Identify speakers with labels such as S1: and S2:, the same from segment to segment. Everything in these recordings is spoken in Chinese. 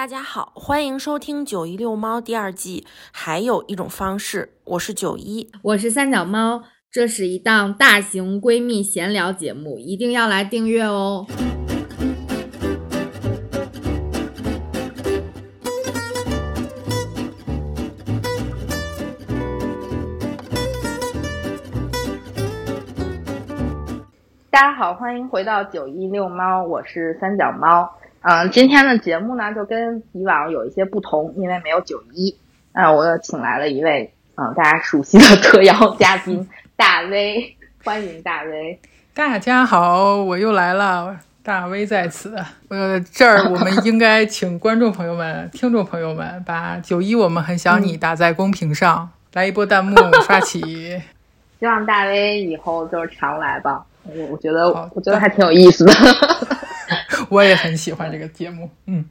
S1: 大家好，欢迎收听《九一遛猫》第二季。还有一种方式，我是九一，
S2: 我是三脚猫。这是一档大型闺蜜闲聊节目，一定要来订阅哦。
S3: 大家好，欢迎回到九一遛猫，我是三脚猫。嗯，今天的节目呢，就跟以往有一些不同，因为没有九一，那我又请来了一位嗯大家熟悉的特邀嘉宾大威，欢迎大威。
S4: 大家好，我又来了，大威在此。呃，这儿我们应该请观众朋友们、听众朋友们把九一我们很想你打在公屏上，来一波弹幕 刷起。
S3: 希望大威以后就是常来吧，我我觉得我觉得还挺有意思的。
S4: 我也很喜欢这个节目，嗯。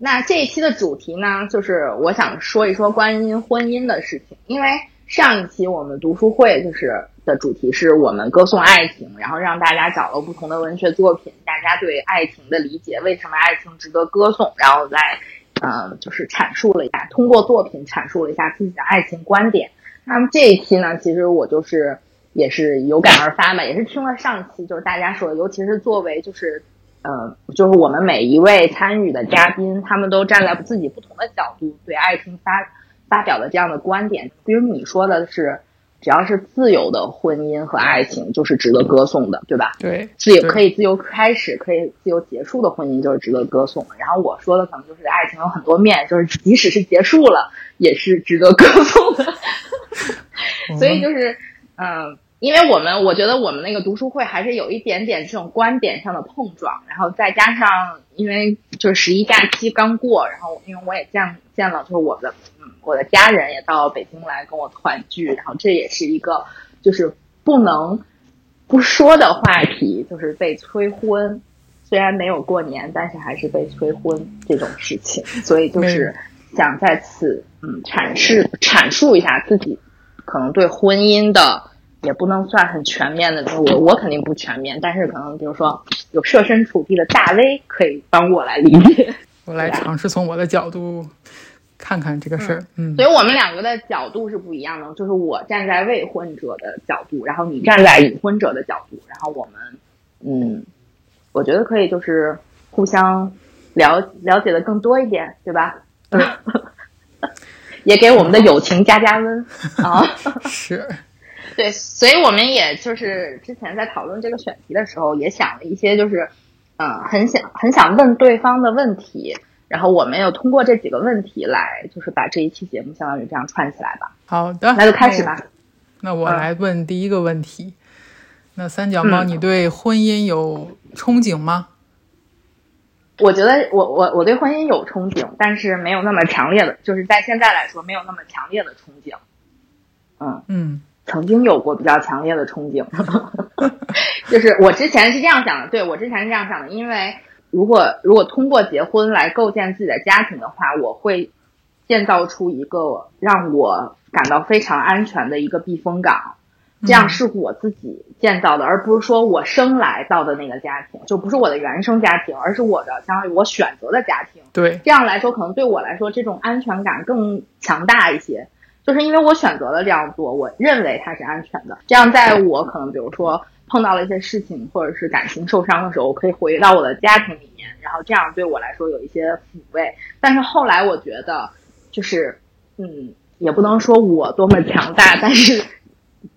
S3: 那这一期的主题呢，就是我想说一说关于婚姻的事情。因为上一期我们读书会就是的主题是我们歌颂爱情，然后让大家找了不同的文学作品，大家对爱情的理解，为什么爱情值得歌颂，然后来，嗯，就是阐述了一下，通过作品阐述了一下自己的爱情观点。那么这一期呢，其实我就是也是有感而发嘛，也是听了上期就是大家说，尤其是作为就是。嗯，就是我们每一位参与的嘉宾，他们都站在自己不同的角度对爱情发发表了这样的观点。比如你说的是，只要是自由的婚姻和爱情就是值得歌颂的，对吧？
S4: 对，
S3: 自由可以自由开始，可以自由结束的婚姻就是值得歌颂。然后我说的可能就是爱情有很多面，就是即使是结束了也是值得歌颂的。所以就是，嗯。因为我们我觉得我们那个读书会还是有一点点这种观点上的碰撞，然后再加上因为就是十一假期刚过，然后因为我也见见了，就是我的嗯我的家人也到北京来跟我团聚，然后这也是一个就是不能不说的话题，就是被催婚，虽然没有过年，但是还是被催婚这种事情，所以就是想在此嗯阐释阐述一下自己可能对婚姻的。也不能算很全面的，我我肯定不全面，但是可能比如说有设身处地的大 V 可以帮我来理解，
S4: 我来尝试从我的角度看看这个事儿。嗯，
S3: 所以我们两个的角度是不一样的，就是我站在未婚者的角度，然后你站在已婚者的角度，然后我们嗯，我觉得可以就是互相了了解的更多一点，对吧？嗯。也给我们的友情加加温。啊，
S4: 是。
S3: 对，所以我们也就是之前在讨论这个选题的时候，也想了一些，就是，嗯，很想很想问对方的问题，然后我们又通过这几个问题来，就是把这一期节目相当于这样串起来吧。
S4: 好的，
S3: 那就开始吧。
S4: 那我来问第一个问题。那三脚猫，你对婚姻有憧憬吗？
S3: 我觉得我我我对婚姻有憧憬，但是没有那么强烈的，就是在现在来说没有那么强烈的憧憬。嗯嗯。曾经有过比较强烈的憧憬，就是我之前是这样想的，对我之前是这样想的，因为如果如果通过结婚来构建自己的家庭的话，我会建造出一个让我感到非常安全的一个避风港，这样是我自己建造的，而不是说我生来到的那个家庭，就不是我的原生家庭，而是我的相当于我选择的家庭。
S4: 对，
S3: 这样来说，可能对我来说，这种安全感更强大一些。就是因为我选择了这样做，我认为它是安全的。这样，在我可能比如说碰到了一些事情，或者是感情受伤的时候，我可以回到我的家庭里面，然后这样对我来说有一些抚慰。但是后来我觉得，就是嗯，也不能说我多么强大，但是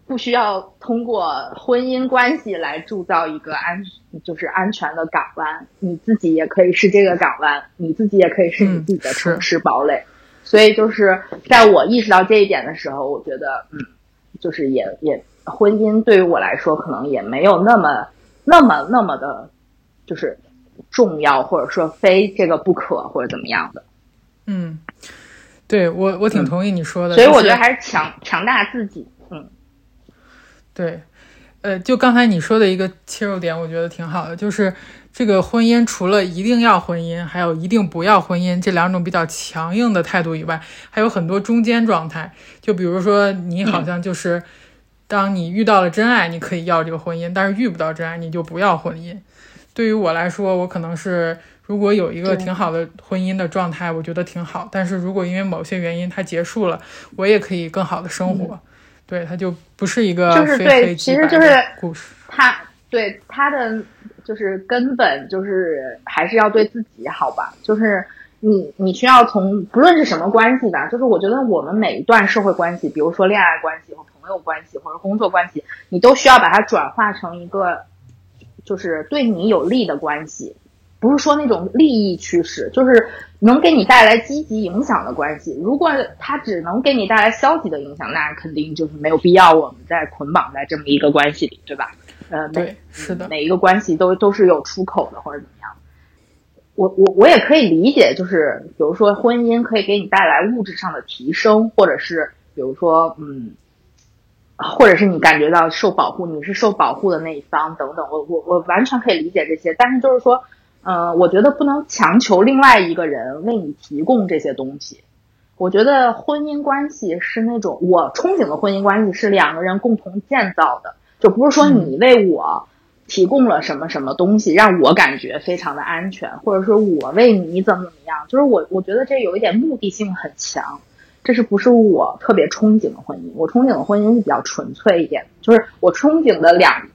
S3: 不需要通过婚姻关系来铸造一个安，就是安全的港湾。你自己也可以是这个港湾，你自己也可以是你自己的城市堡垒。所以就是在我意识到这一点的时候，我觉得，嗯，就是也也婚姻对于我来说，可能也没有那么那么那么的，就是重要，或者说非这个不可，或者怎么样的。
S4: 嗯，对我我挺同意你说的。
S3: 所以我觉得还是强强大自己。嗯，
S4: 对，呃，就刚才你说的一个切入点，我觉得挺好的，就是。这个婚姻除了一定要婚姻，还有一定不要婚姻这两种比较强硬的态度以外，还有很多中间状态。就比如说，你好像就是，当你遇到了真爱，你可以要这个婚姻；但是遇不到真爱，你就不要婚姻。对于我来说，我可能是如果有一个挺好的婚姻的状态，我觉得挺好。但是如果因为某些原因它结束了，我也可以更好的生活。对，它就不是一个
S3: 就是对，其实就是
S4: 故事。
S3: 他对他的就是根本就是还是要对自己好吧，就是。你你需要从不论是什么关系吧，就是我觉得我们每一段社会关系，比如说恋爱关系和朋友关系或者工作关系，你都需要把它转化成一个，就是对你有利的关系，不是说那种利益驱使，就是能给你带来积极影响的关系。如果它只能给你带来消极的影响，那肯定就是没有必要我们再捆绑在这么一个关系里，对吧？呃，
S4: 每，是的，
S3: 每一个关系都都是有出口的，或者怎么样。我我我也可以理解，就是比如说婚姻可以给你带来物质上的提升，或者是比如说嗯，或者是你感觉到受保护，你是受保护的那一方等等，我我我完全可以理解这些。但是就是说，呃，我觉得不能强求另外一个人为你提供这些东西。我觉得婚姻关系是那种我憧憬的婚姻关系是两个人共同建造的，就不是说你为我。提供了什么什么东西让我感觉非常的安全，或者说我为你怎么怎么样，就是我我觉得这有一点目的性很强，这是不是我特别憧憬的婚姻？我憧憬的婚姻是比较纯粹一点，就是我憧憬的两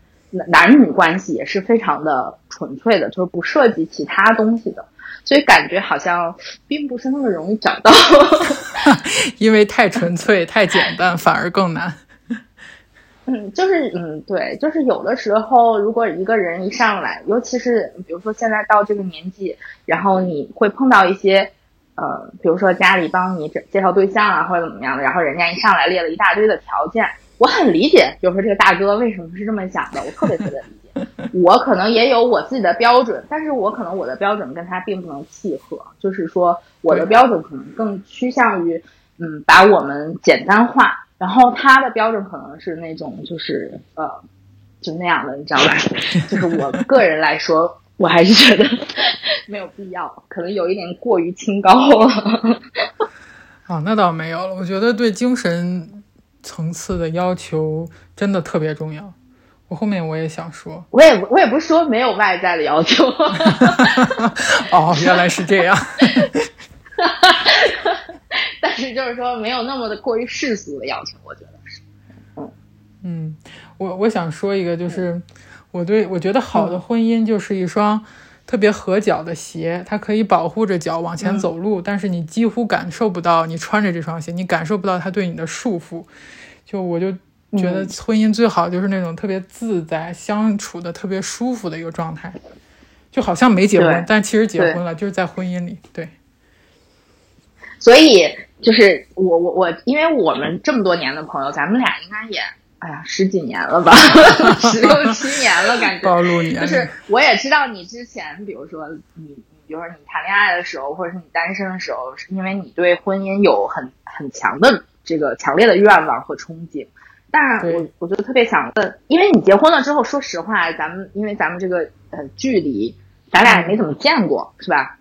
S3: 男女关系也是非常的纯粹的，就是不涉及其他东西的，所以感觉好像并不是那么容易找到，
S4: 因为太纯粹太简单反而更难。
S3: 嗯，就是嗯，对，就是有的时候，如果一个人一上来，尤其是比如说现在到这个年纪，然后你会碰到一些，呃，比如说家里帮你介绍对象啊，或者怎么样的，然后人家一上来列了一大堆的条件，我很理解，比如说这个大哥为什么是这么想的，我特别特别理解。我可能也有我自己的标准，但是我可能我的标准跟他并不能契合，就是说我的标准可能更趋向于，嗯，把我们简单化。然后他的标准可能是那种，就是呃，就那样的，你知道吧？就是我个人来说，我还是觉得没有必要，可能有一点过于清高了。
S4: 啊，那倒没有了。我觉得对精神层次的要求真的特别重要。我后面我也想说，
S3: 我也我也不是说没有外在的要求。
S4: 哦，原来是这样。
S3: 但是就是说，没有那么的过于世俗的要求，我觉得是。嗯
S4: 嗯，我我想说一个，就是我对我觉得好的婚姻就是一双特别合脚的鞋，它可以保护着脚往前走路，但是你几乎感受不到你穿着这双鞋，你感受不到它对你的束缚。就我就觉得婚姻最好就是那种特别自在、相处的特别舒服的一个状态，就好像没结婚，但其实结婚了，就是在婚姻里，对。
S3: 所以就是我我我，因为我们这么多年的朋友，咱们俩应该也哎呀十几年了吧，十六 七年了，感觉
S4: 暴露年
S3: 就是我也知道你之前，比如说你，比如说你谈恋爱的时候，或者是你单身的时候，是因为你对婚姻有很很强的这个强烈的愿望和憧憬。但我我就特别想问，因为你结婚了之后，说实话，咱们因为咱们这个呃距离，咱俩也没怎么见过，是吧？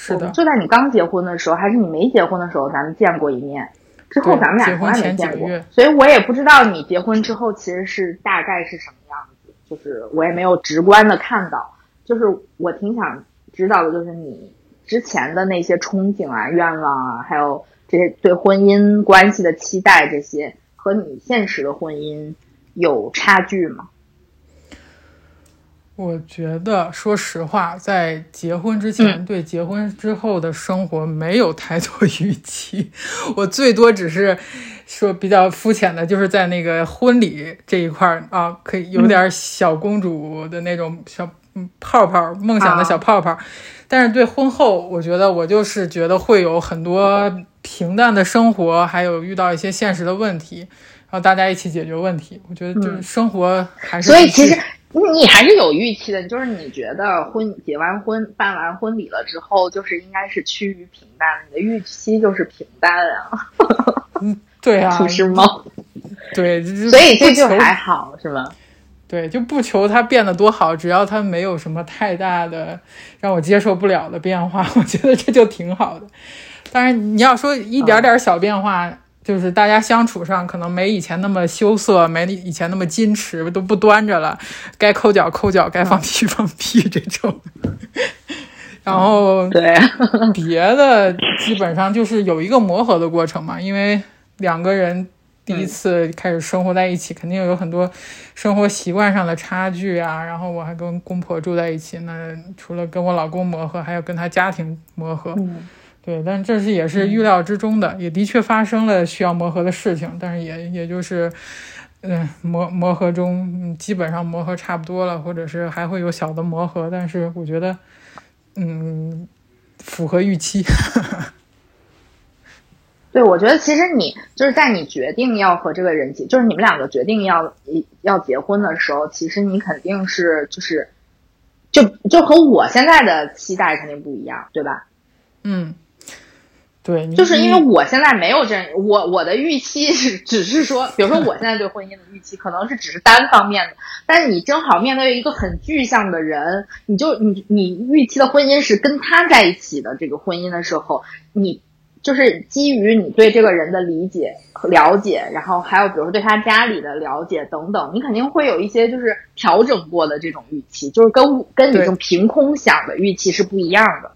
S4: 是的，
S3: 就在你刚结婚的时候，还是你没结婚的时候，咱们见过一面。之后咱们俩从来没见过，所以我也不知道你结婚之后其实是大概是什么样子。就是我也没有直观的看到，就是我挺想知道的，就是你之前的那些憧憬啊、愿望啊，还有这些对婚姻关系的期待，这些和你现实的婚姻有差距吗？
S4: 我觉得，说实话，在结婚之前，对结婚之后的生活没有太多 预期。我最多只是说比较肤浅的，就是在那个婚礼这一块儿啊，可以有点小公主的那种小泡泡，梦想的小泡泡。但是对婚后，我觉得我就是觉得会有很多平淡的生活，还有遇到一些现实的问题，然后大家一起解决问题。我觉得就是生活还是
S3: 所以其实。你还是有预期的，就是你觉得婚结完婚办完婚礼了之后，就是应该是趋于平淡，你的预期就是平淡啊。
S4: 嗯，对啊，
S3: 不是吗？
S4: 对，
S3: 所以这就还好是吗？
S4: 对，就不求它变得多好，只要它没有什么太大的让我接受不了的变化，我觉得这就挺好的。当然，你要说一点点小变化。就是大家相处上可能没以前那么羞涩，没以前那么矜持，都不端着了，该抠脚抠脚，该放屁放屁这种。然后
S3: 对，
S4: 别的基本上就是有一个磨合的过程嘛，因为两个人第一次开始生活在一起，肯定有很多生活习惯上的差距啊。然后我还跟公婆住在一起，那除了跟我老公磨合，还要跟他家庭磨合。
S3: 嗯
S4: 对，但这是也是预料之中的，也的确发生了需要磨合的事情，但是也也就是，嗯，磨磨合中，嗯，基本上磨合差不多了，或者是还会有小的磨合，但是我觉得，嗯，符合预期。
S3: 对，我觉得其实你就是在你决定要和这个人结，就是你们两个决定要要结婚的时候，其实你肯定是就是，就就和我现在的期待肯定不一样，对吧？
S4: 嗯，对，
S3: 就是因为我现在没有这，我我的预期是只是说，比如说我现在对婚姻的预期可能是只是单方面的，但是你正好面对一个很具象的人，你就你你预期的婚姻是跟他在一起的这个婚姻的时候，你就是基于你对这个人的理解和了解，然后还有比如说对他家里的了解等等，你肯定会有一些就是调整过的这种预期，就是跟跟你这种凭空想的预期是不一样的，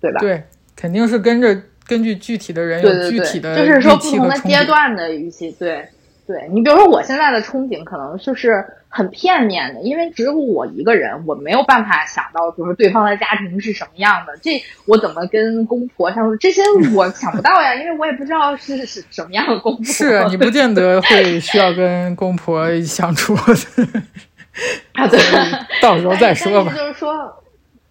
S3: 对吧？
S4: 对，肯定是跟着根据具体的人有
S3: 对对对，
S4: 具体的
S3: 就是说不同的阶。段的预期，对对。你比如说我现在的憧憬可能就是很片面的，因为只有我一个人，我没有办法想到，比如说对方的家庭是什么样的，这我怎么跟公婆相处，这些 我想不到呀，因为我也不知道是是什么样的公婆。
S4: 是啊你不见得会需要跟公婆相处，
S3: 啊，对，
S4: 到时候再说吧。
S3: 是就是说，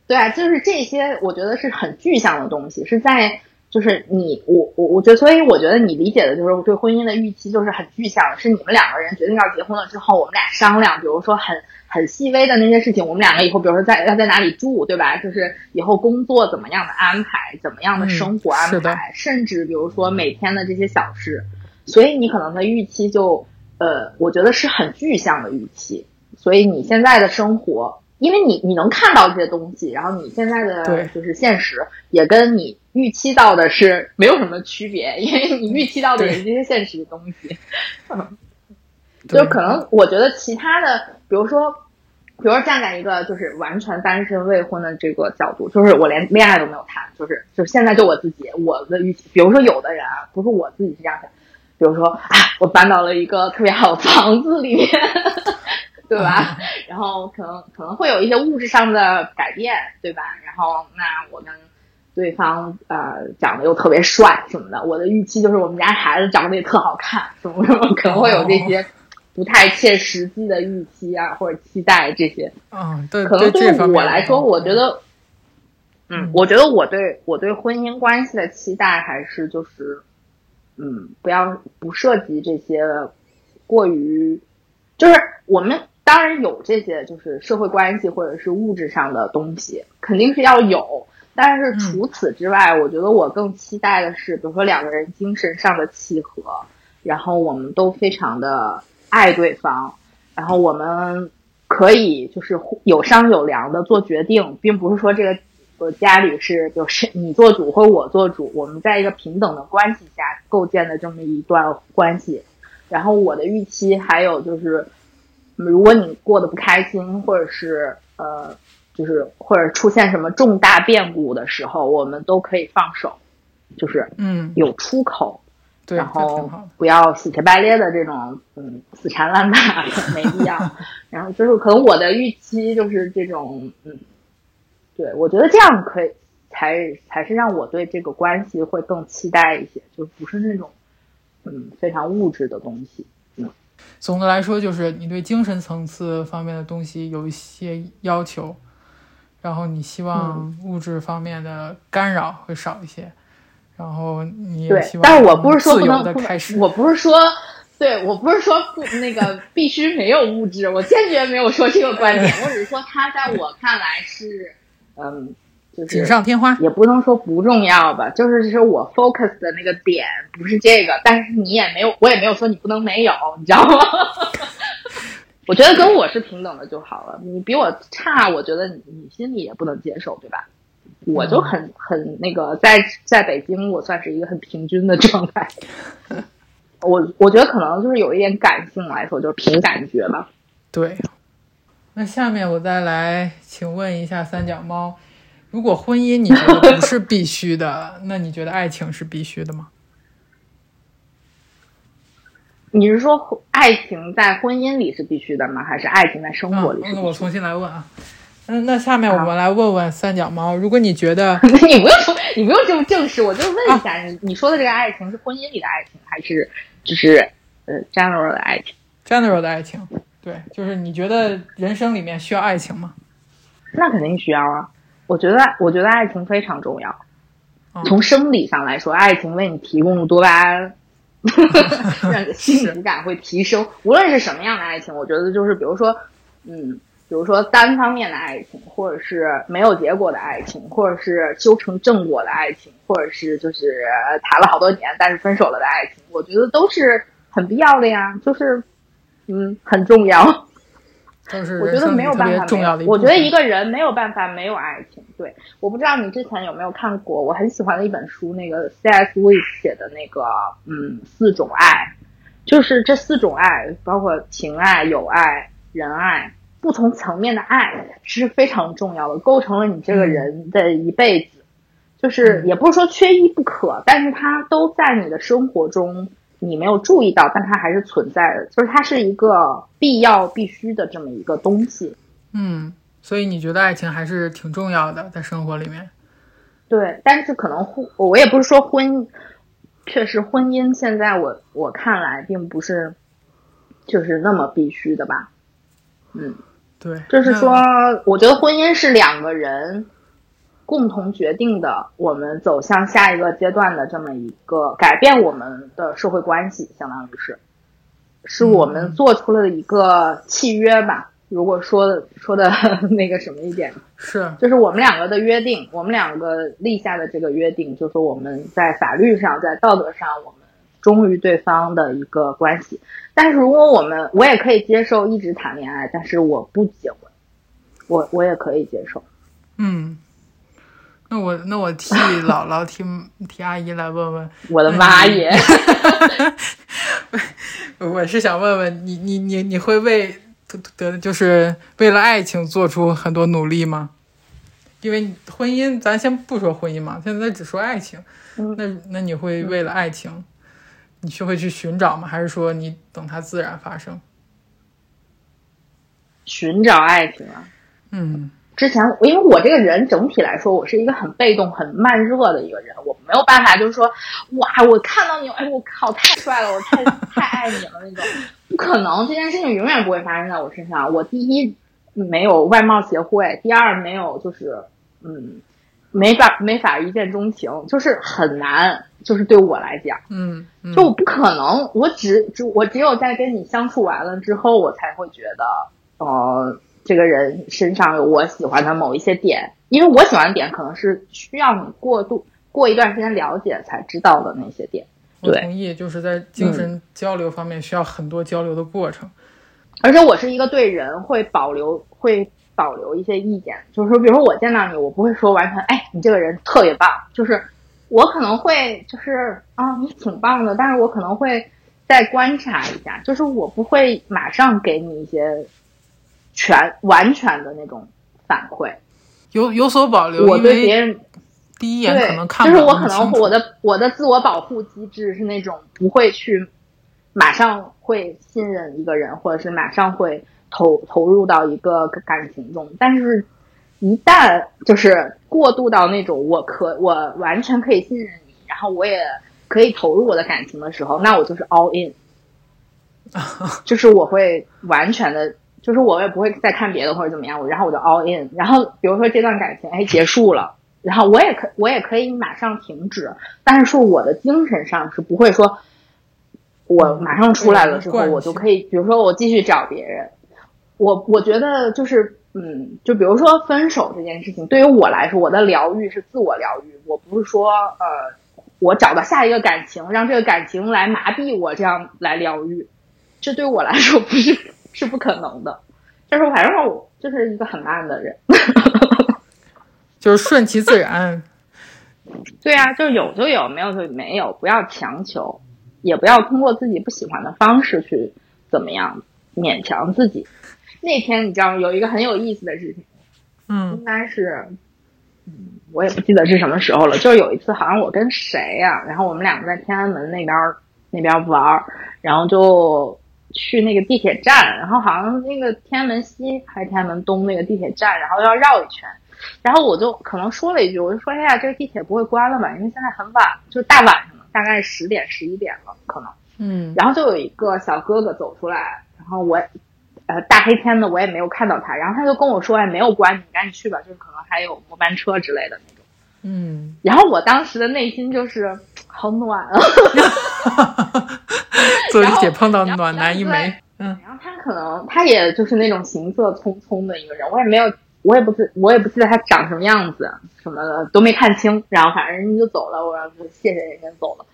S3: 对啊，就是这些，我觉得是很具象的东西，是在就是你我我我觉得，所以我觉得你理解的就是对婚姻的预期就是很具象的，是你们两个人决定要结婚了之后，我们俩商量，比如说很很细微的那些事情，我们两个以后，比如说在要在哪里住，对吧？就是以后工作怎么样的安排，怎么样的
S4: 嗯
S3: 生活安排，甚至比如说每天的这些小事，所以你可能的预期就呃，我觉得是很具象的预期。所以你现在的生活，因为你你能看到这些东西，然后你现在的就是现实也跟你预期到的是没有什么区别，因为你预期到的也是这些现实的东西。
S4: 嗯
S3: 就可能我觉得其他的，比如说，比如说站在一个就是完全单身未婚的这个角度，就是我连恋爱都没有谈，就是就是现在就我自己，我的预期，比如说有的人啊，不是我自己是这样想，比如说啊，我搬到了一个特别好的房子里面，对吧？然后可能可能会有一些物质上的改变，对吧？然后那我跟对方呃长得又特别帅什么的，我的预期就是我们家孩子长得也特好看，什么什么，可能会有这些不太切实际的预期啊或者期待这些。
S4: 嗯，对，
S3: 可能对我来说，我觉得，
S4: 嗯
S3: 嗯，我觉得我对我对婚姻关系的期待还是就是，嗯，不要不涉及这些过于，就是我们当然有这些就是社会关系或者是物质上的东西，肯定是要有。但是除此之外，我觉得我更期待的是，比如说两个人精神上的契合，然后我们都非常的爱对方，然后我们可以就是有商有量的做决定，并不是说这个我家里是就是你做主或我做主，我们在一个平等的关系下构建的这么一段关系。然后我的预期还有就是，如果你过得不开心，或者是呃，就是或者出现什么重大变故的时候，我们都可以放手，就是
S4: 嗯，
S3: 有出口。
S4: 对，
S3: 然后。不要死乞白咧的这种，嗯，死缠烂打没必要。然后就是可能我的预期就是这种，嗯，对我觉得这样可以才才是让我对这个关系会更期待一些，就不是那种，嗯，非常物质的东西。
S4: 总的来说，就是你对精神层次方面的东西有一些要求，然后你希望
S3: 嗯
S4: 物质方面的干扰会少一些，然后你也
S3: 对
S4: 希，望
S3: 但是我不是说
S4: 自由的开始。
S3: 我不是说。对我不是说不那个必须没有物质，我坚决没有说这个观点，我只是说他在我看来是，嗯，就是
S4: 锦上添花，
S3: 也不能说不重要吧，就是说我 focus 的那个点不是这个，但是你也没有，我也没有说你不能没有，你知道吗？我觉得跟我是平等的就好了，你比我差，我觉得你你心里也不能接受，对吧？我就很很那个，在在北京，我算是一个很平均的状态。我我觉得可能就是有一点感性来说，就是凭感觉吧。
S4: 对。那下面我再来请问一下三脚猫，如果婚姻你觉得不是必须的，那你觉得爱情是必须的吗？
S3: 你是说爱情在婚姻里是必须的吗？还是爱情在生活里？
S4: 那我重新来问啊。嗯，那下面我们来问问三脚猫，如果你觉得
S3: 你不用说，你不用这么正式，我就问一下你，你说的这个爱情是婚姻里的爱情，还是就是呃 general 的爱情
S4: ？general 的爱情，对，就是你觉得人生里面需要爱情吗？
S3: 那肯定需要啊！我觉得，我觉得爱情非常重要。
S4: 嗯
S3: 从生理上来说，爱情为你提供多巴胺，让你的幸福感会提升。无论是什么样的爱情，我觉得就是比如说，嗯，比如说单方面的爱情，或者是没有结果的爱情，或者是修成正果的爱情，或者是就是谈了好多年但是分手了的爱情，我觉得都是很必要的呀，就是嗯很重要。
S4: 都是
S3: 我觉得没有办法
S4: 重要的一。
S3: 我。觉得一个人没有办法没有爱情。对，我不知道你之前有没有看过我很喜欢的一本书，那个 C.S. Lewis 写的那个嗯四种爱，就是这四种爱，包括情爱、友爱、仁爱，不同层面的爱是非常重要的，构成了你这个人的一辈子。就是也不是说缺一不可，但是它都在你的生活中，你没有注意到，但它还是存在的。就是它是一个必要、必须的这么一个东西。
S4: 嗯，所以你觉得爱情还是挺重要的，在生活里面。
S3: 对，但是可能婚，我也不是说婚，确实婚姻现在我我看来并不是，就是那么必须的吧。嗯，
S4: 对，
S3: 就是说，我觉得婚姻是两个人共同决定的，我们走向下一个阶段的这么一个改变我们的社会关系，相当于是，是我们做出了一个契约吧。如果说的说的 那个什么一点，
S4: 是
S3: 就是我们两个的约定，我们两个立下的这个约定，就是我们在法律上、在道德上，我们忠于对方的一个关系。但是如果我们，我也可以接受一直谈恋爱，但是我不结婚，我我也可以接受。
S4: 嗯。那我那我替姥姥 替替阿姨来问问，
S3: 我的妈耶！
S4: 我是想问问你，你你你会为得得就是为了爱情做出很多努力吗？因为婚姻，咱先不说婚姻嘛，现在只说爱情。
S3: 嗯
S4: 那那你会为了爱情，你去会去寻找吗？还是说你等它自然发生？
S3: 寻找爱情啊！
S4: 嗯
S3: 之前，因为我这个人整体来说，我是一个很被动、很慢热的一个人，我没有办法，就是说，哇，我看到你，哎，我靠，太帅了，我太太爱你了那种，不 可能，这件事情永远不会发生在我身上。我第一没有外貌协会，第二没有就是，嗯，没法没法一见钟情，就是很难，就是对我来讲。
S4: 嗯嗯，
S3: 就我不可能，我只只我只有在跟你相处完了之后，我才会觉得，呃，这个人身上有我喜欢的某一些点，因为我喜欢的点可能是需要你过度过一段时间了解才知道的那些点。
S4: 我同意，就是在精神交流方面需要很多交流的过程。
S3: 而且我是一个对人会保留会保留一些意见，就是说，比如说我见到你，我不会说完全，哎，你这个人特别棒，就是我可能会就是啊，你挺棒的，但是我可能会再观察一下，就是我不会马上给你一些全完全的那种反馈，
S4: 有有所保留，
S3: 我对别人
S4: 第一眼可能，看
S3: 就是我可能我的我的自我保护机制是那种不会去马上会信任一个人，或者是马上会投投入到一个感情中，但是，一旦就是过渡到那种我可我完全可以信任你，然后我也可以投入我的感情的时候，那我就是 all in，就是我会完全的。就是我也不会再看别的或者怎么样，然后我就 all in。然后比如说这段感情哎结束了，然后我也可我也可以马上停止，但是说我的精神上是不会说，我马上出来了之后
S4: 嗯
S3: 我就可以，比如说我继续找别人。我我觉得就是嗯，就比如说分手这件事情，对于我来说，我的疗愈是自我疗愈，我不是说呃我找到下一个感情，让这个感情来麻痹我，这样来疗愈，这对我来说不是是不可能的。就是反正我就是一个很慢的人。
S4: 就是顺其自然。
S3: 对啊，就有就有，没有就没有，不要强求，也不要通过自己不喜欢的方式去怎么样勉强自己。那天你知道有一个很有意思的事情，
S4: 嗯
S3: 应该是嗯，我也不记得是什么时候了。就是有一次，好像我跟谁呀、然后我们两个在天安门那边儿那边玩儿，然后就去那个地铁站，然后好像那个天安门西还是天安门东那个地铁站，然后要绕一圈。然后我就可能说了一句，我就说：“哎呀，这个地铁不会关了吧？因为现在很晚，就是大晚上了，大概十点十一点了，可能。”
S4: 嗯
S3: 然后就有一个小哥哥走出来，然后我，呃，大黑天的我也没有看到他，然后他就跟我说：“哎，没有关，你赶紧去吧，就是可能还有末班车之类的。
S4: 嗯”
S3: 然后我当时的内心就是好暖啊，
S4: 做一姐碰到暖男一枚，嗯
S3: 然后他可能他也就是那种行色匆匆的一个人，我也没有，我也不记，我也不记得他长什么样子，什么的都没看清。然后反正人家就走了，我然后就谢谢人家走了。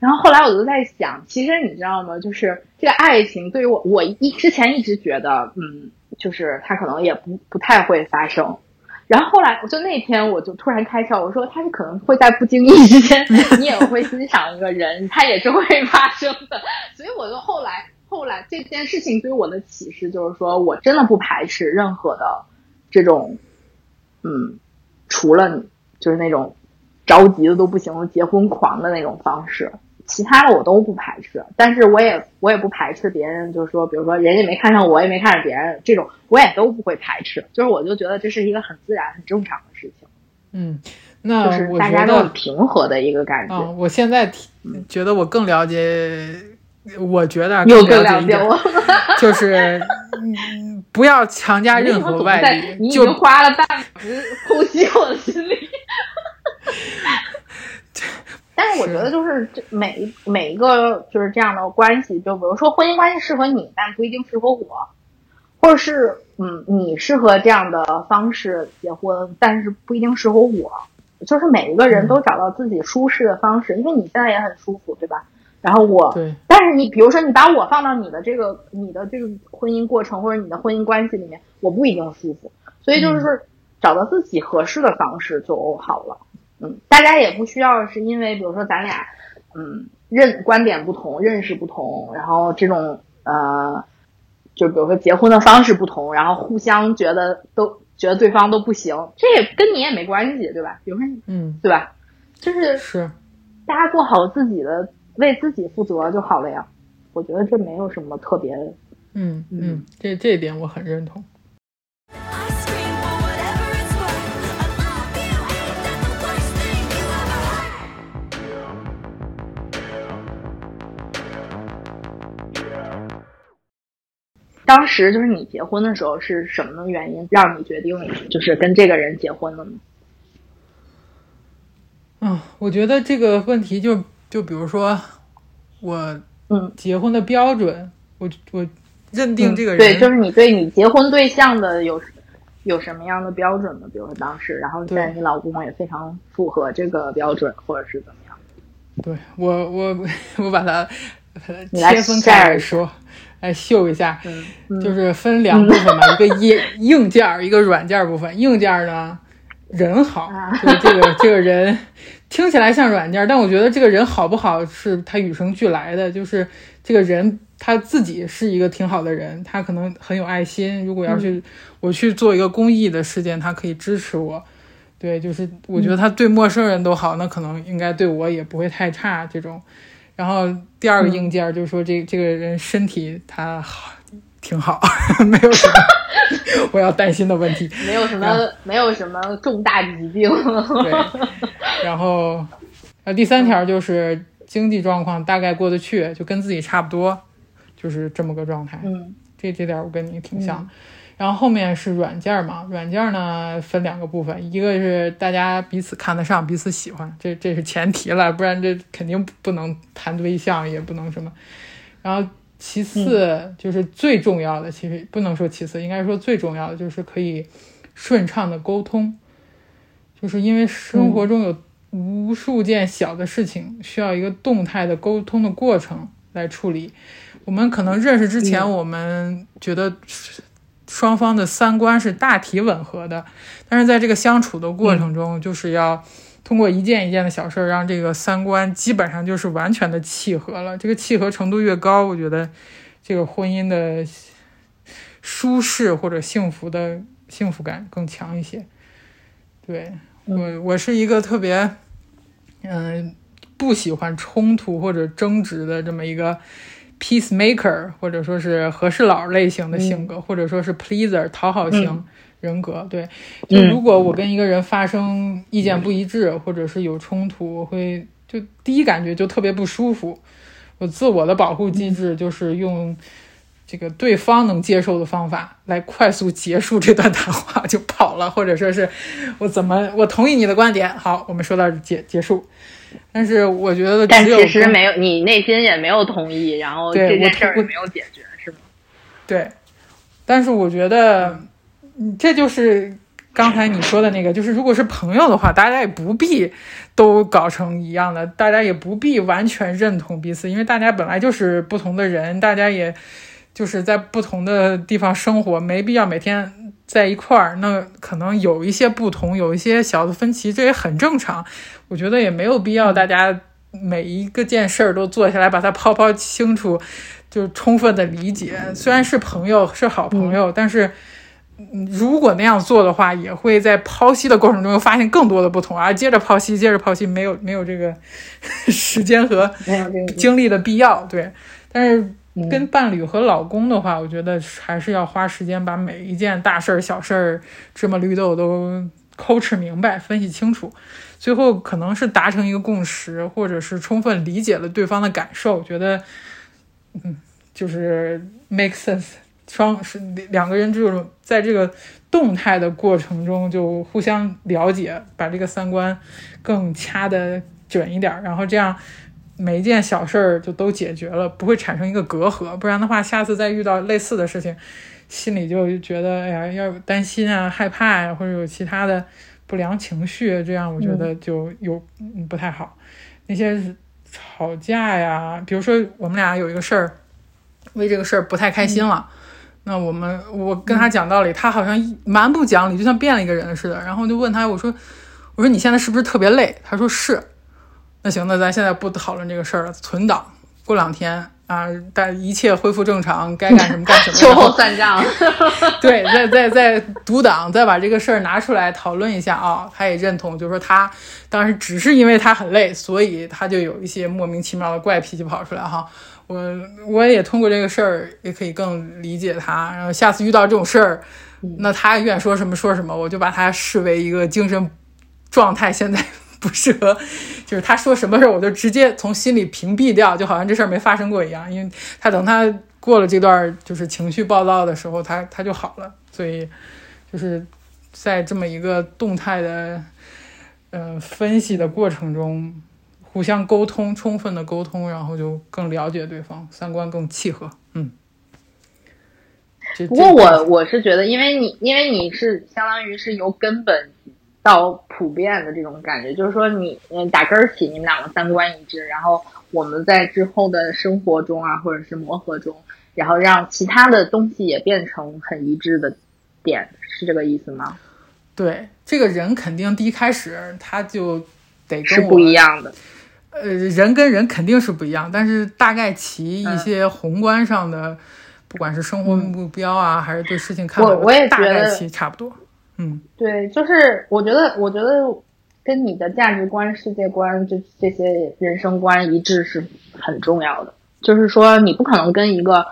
S3: 然后后来我就在想，其实你知道吗？就是这个爱情对于我，我一之前一直觉得，嗯，就是他可能也不不太会发生。然后后来，我就那天我就突然开窍，我说他是可能会在不经意之间，你也会欣赏一个人，他也是会发生的。所以我就后来后来这件事情对我的启示就是说，我真的不排斥任何的这种，嗯，除了你就是那种着急的都不行的结婚狂的那种方式，其他的我都不排斥。但是我也我也不排斥别人，就是说，比如说人家没看上我，也没看上别人，这种我也都不会排斥。就是我就觉得这是一个很自然、很正常的事情，
S4: 嗯，那
S3: 就是大家都很平和的一个感觉。
S4: 嗯，我现在提觉得我更了解，我觉得
S3: 又更
S4: 了解
S3: 我，
S4: 就是嗯不要强加任何外
S3: 在
S4: 力，
S3: 你已
S4: 就
S3: 经花了半小时剖析我的心理。但是我觉得就是这每一每一个就是这样的关系，就比如说婚姻关系适合你，但不一定适合我，或者是嗯你适合这样的方式结婚，但是不一定适合我。就是每一个人都找到自己舒适的方式，因为你现在也很舒服，对吧？然后我
S4: 对，
S3: 但是你比如说你把我放到你的这个你的这个婚姻过程或者你的婚姻关系里面，我不一定舒服，所以就是说找到自己合适的方式就好了。嗯，大家也不需要是因为比如说咱俩嗯认观点不同、认识不同，然后这种呃，就比如说结婚的方式不同，然后互相觉得都觉得对方都不行，这也跟你也没关系，对吧？比如说
S4: 嗯，
S3: 对吧？就是
S4: 是，
S3: 大家做好自己的，为自己负责就好了呀。我觉得这没有什么特别的。
S4: 嗯嗯，这这一点我很认同。
S3: 当时就是你结婚的时候是什么原因让你决定就是跟这个人结婚的呢？
S4: 嗯，我觉得这个问题就就比如说我
S3: 嗯，
S4: 结婚的标准，我我认定这个人、
S3: 对，就是你对你结婚对象的有有什么样的标准呢？比如说当时，然后现在
S4: 对
S3: 你老公也非常符合这个标准，或者是怎么样？
S4: 对我我我把它
S3: 你来
S4: 切分开来说，来秀一下，就是分两部分嘛，一个硬 硬件儿，一个软件儿部分。硬件儿呢，人好，
S3: 啊
S4: 就是这个这个人听起来像软件儿，但我觉得这个人好不好是他与生俱来的，就是这个人他自己是一个挺好的人，他可能很有爱心。如果要是、我去做一个公益的事件，他可以支持我。对，就是我觉得他对陌生人都好，那可能应该对我也不会太差这种。然后第二个硬件儿就是说这这个人身体他好挺好，没有什么 我要担心的问题。
S3: 没有什么没有什么重大疾病。
S4: 对，然后呃第三条就是经济状况大概过得去，就跟自己差不多，就是这么个状态。
S3: 嗯
S4: 这这点我跟你挺像。然后后面是软件嘛，软件呢分两个部分，一个是大家彼此看得上、彼此喜欢，这这是前提了，不然这肯定不能谈对象，也不能什么。然后其次就是最重要的，其实不能说其次，应该说最重要的就是可以顺畅的沟通，就是因为生活中有无数件小的事情需要一个动态的沟通的过程来处理。我们可能认识之前，我们觉得双方的三观是大体吻合的，但是在这个相处的过程中，就是要通过一件一件的小事儿，让这个三观基本上就是完全的契合了。这个契合程度越高，我觉得这个婚姻的舒适或者幸福的幸福感更强一些。对我我是一个特别嗯、不喜欢冲突或者争执的这么一个 peacemaker，或者说是和事佬类型的性格，或者说是 pleaser 讨好型人格。对，就如果我跟一个人发生意见不一致，或者是有冲突，我会就第一感觉就特别不舒服。我自我的保护机制就是用这个对方能接受的方法来快速结束这段谈话，就跑了，或者说是我怎么我同意你的观点，好，我们说到这结结束。但是我觉得
S3: 但其实没有，你内心也没有同意，然后这件事儿也没有解决，是吗？
S4: 对，但是我觉得，嗯这就是刚才你说的那个，就是如果是朋友的话，大家也不必都搞成一样的，大家也不必完全认同彼此，因为大家本来就是不同的人，大家也就是在不同的地方生活，没必要每天在一块儿。那可能有一些不同，有一些小的分歧，这也很正常。我觉得也没有必要大家每一个件事儿都坐下来把它抛抛清楚，就充分的理解。虽然是朋友，是好朋友，但是。嗯如果那样做的话，也会在剖析的过程中又发现更多的不同，而接着剖析，接着剖析，没有没有这个时间和精力的必要。对，但是跟伴侣和老公的话，我觉得还是要花时间把每一件大事儿、小事儿、芝麻绿豆都抠哧明白、分析清楚，最后可能是达成一个共识，或者是充分理解了对方的感受，觉得嗯，就是 make sense。双是两个人这种在这个动态的过程中就互相了解，把这个三观更掐的准一点，然后这样每一件小事儿就都解决了，不会产生一个隔阂。不然的话，下次再遇到类似的事情，心里就觉得哎呀，要担心啊、害怕呀、或者有其他的不良情绪，这样我觉得就有嗯不太好。那些吵架呀，比如说我们俩有一个事儿，为这个事儿不太开心了。那我们我跟他讲道理，他好像蛮不讲理，就像变了一个人似的。然后就问他，我说我说你现在是不是特别累？他说是。那行，那咱现在不讨论这个事儿了，存档。过两天啊，但一切恢复正常，该干什么干什么。
S3: 秋
S4: 后
S3: 后算账。
S4: 对，再再再读档，再把这个事儿拿出来讨论一下啊、他也认同，就是说他当时只是因为他很累，所以他就有一些莫名其妙的怪脾气跑出来哈。我我也通过这个事儿也可以更理解他，然后下次遇到这种事儿，那他愿说什么说什么，我就把他视为一个精神状态现在不适合，就是他说什么事儿，我就直接从心里屏蔽掉，就好像这事儿没发生过一样。因为他等他过了这段就是情绪暴躁的时候，他他就好了。所以就是在这么一个动态的呃分析的过程中，互相沟通，充分的沟通，然后就更了解对方，三观更契合。嗯。
S3: 不过我我是觉得，因为你因为你是相当于是由根本到普遍的这种感觉，就是说你嗯打根儿起，你们两个三观一致，然后我们在之后的生活中啊，或者是磨合中，然后让其他的东西也变成很一致的点，是这个意思吗？
S4: 对这个人肯定第一开始他就得
S3: 是不一样的。
S4: 呃，人跟人肯定是不一样，但是大概其
S3: 嗯
S4: 一些宏观上的，不管是生活目标啊，还是对事情看法，
S3: 我我也
S4: 大概
S3: 觉得
S4: 差不多。嗯，
S3: 对，就是我觉得，我觉得跟你的价值观、世界观这这些人生观一致是很重要的。就是说，你不可能跟一个，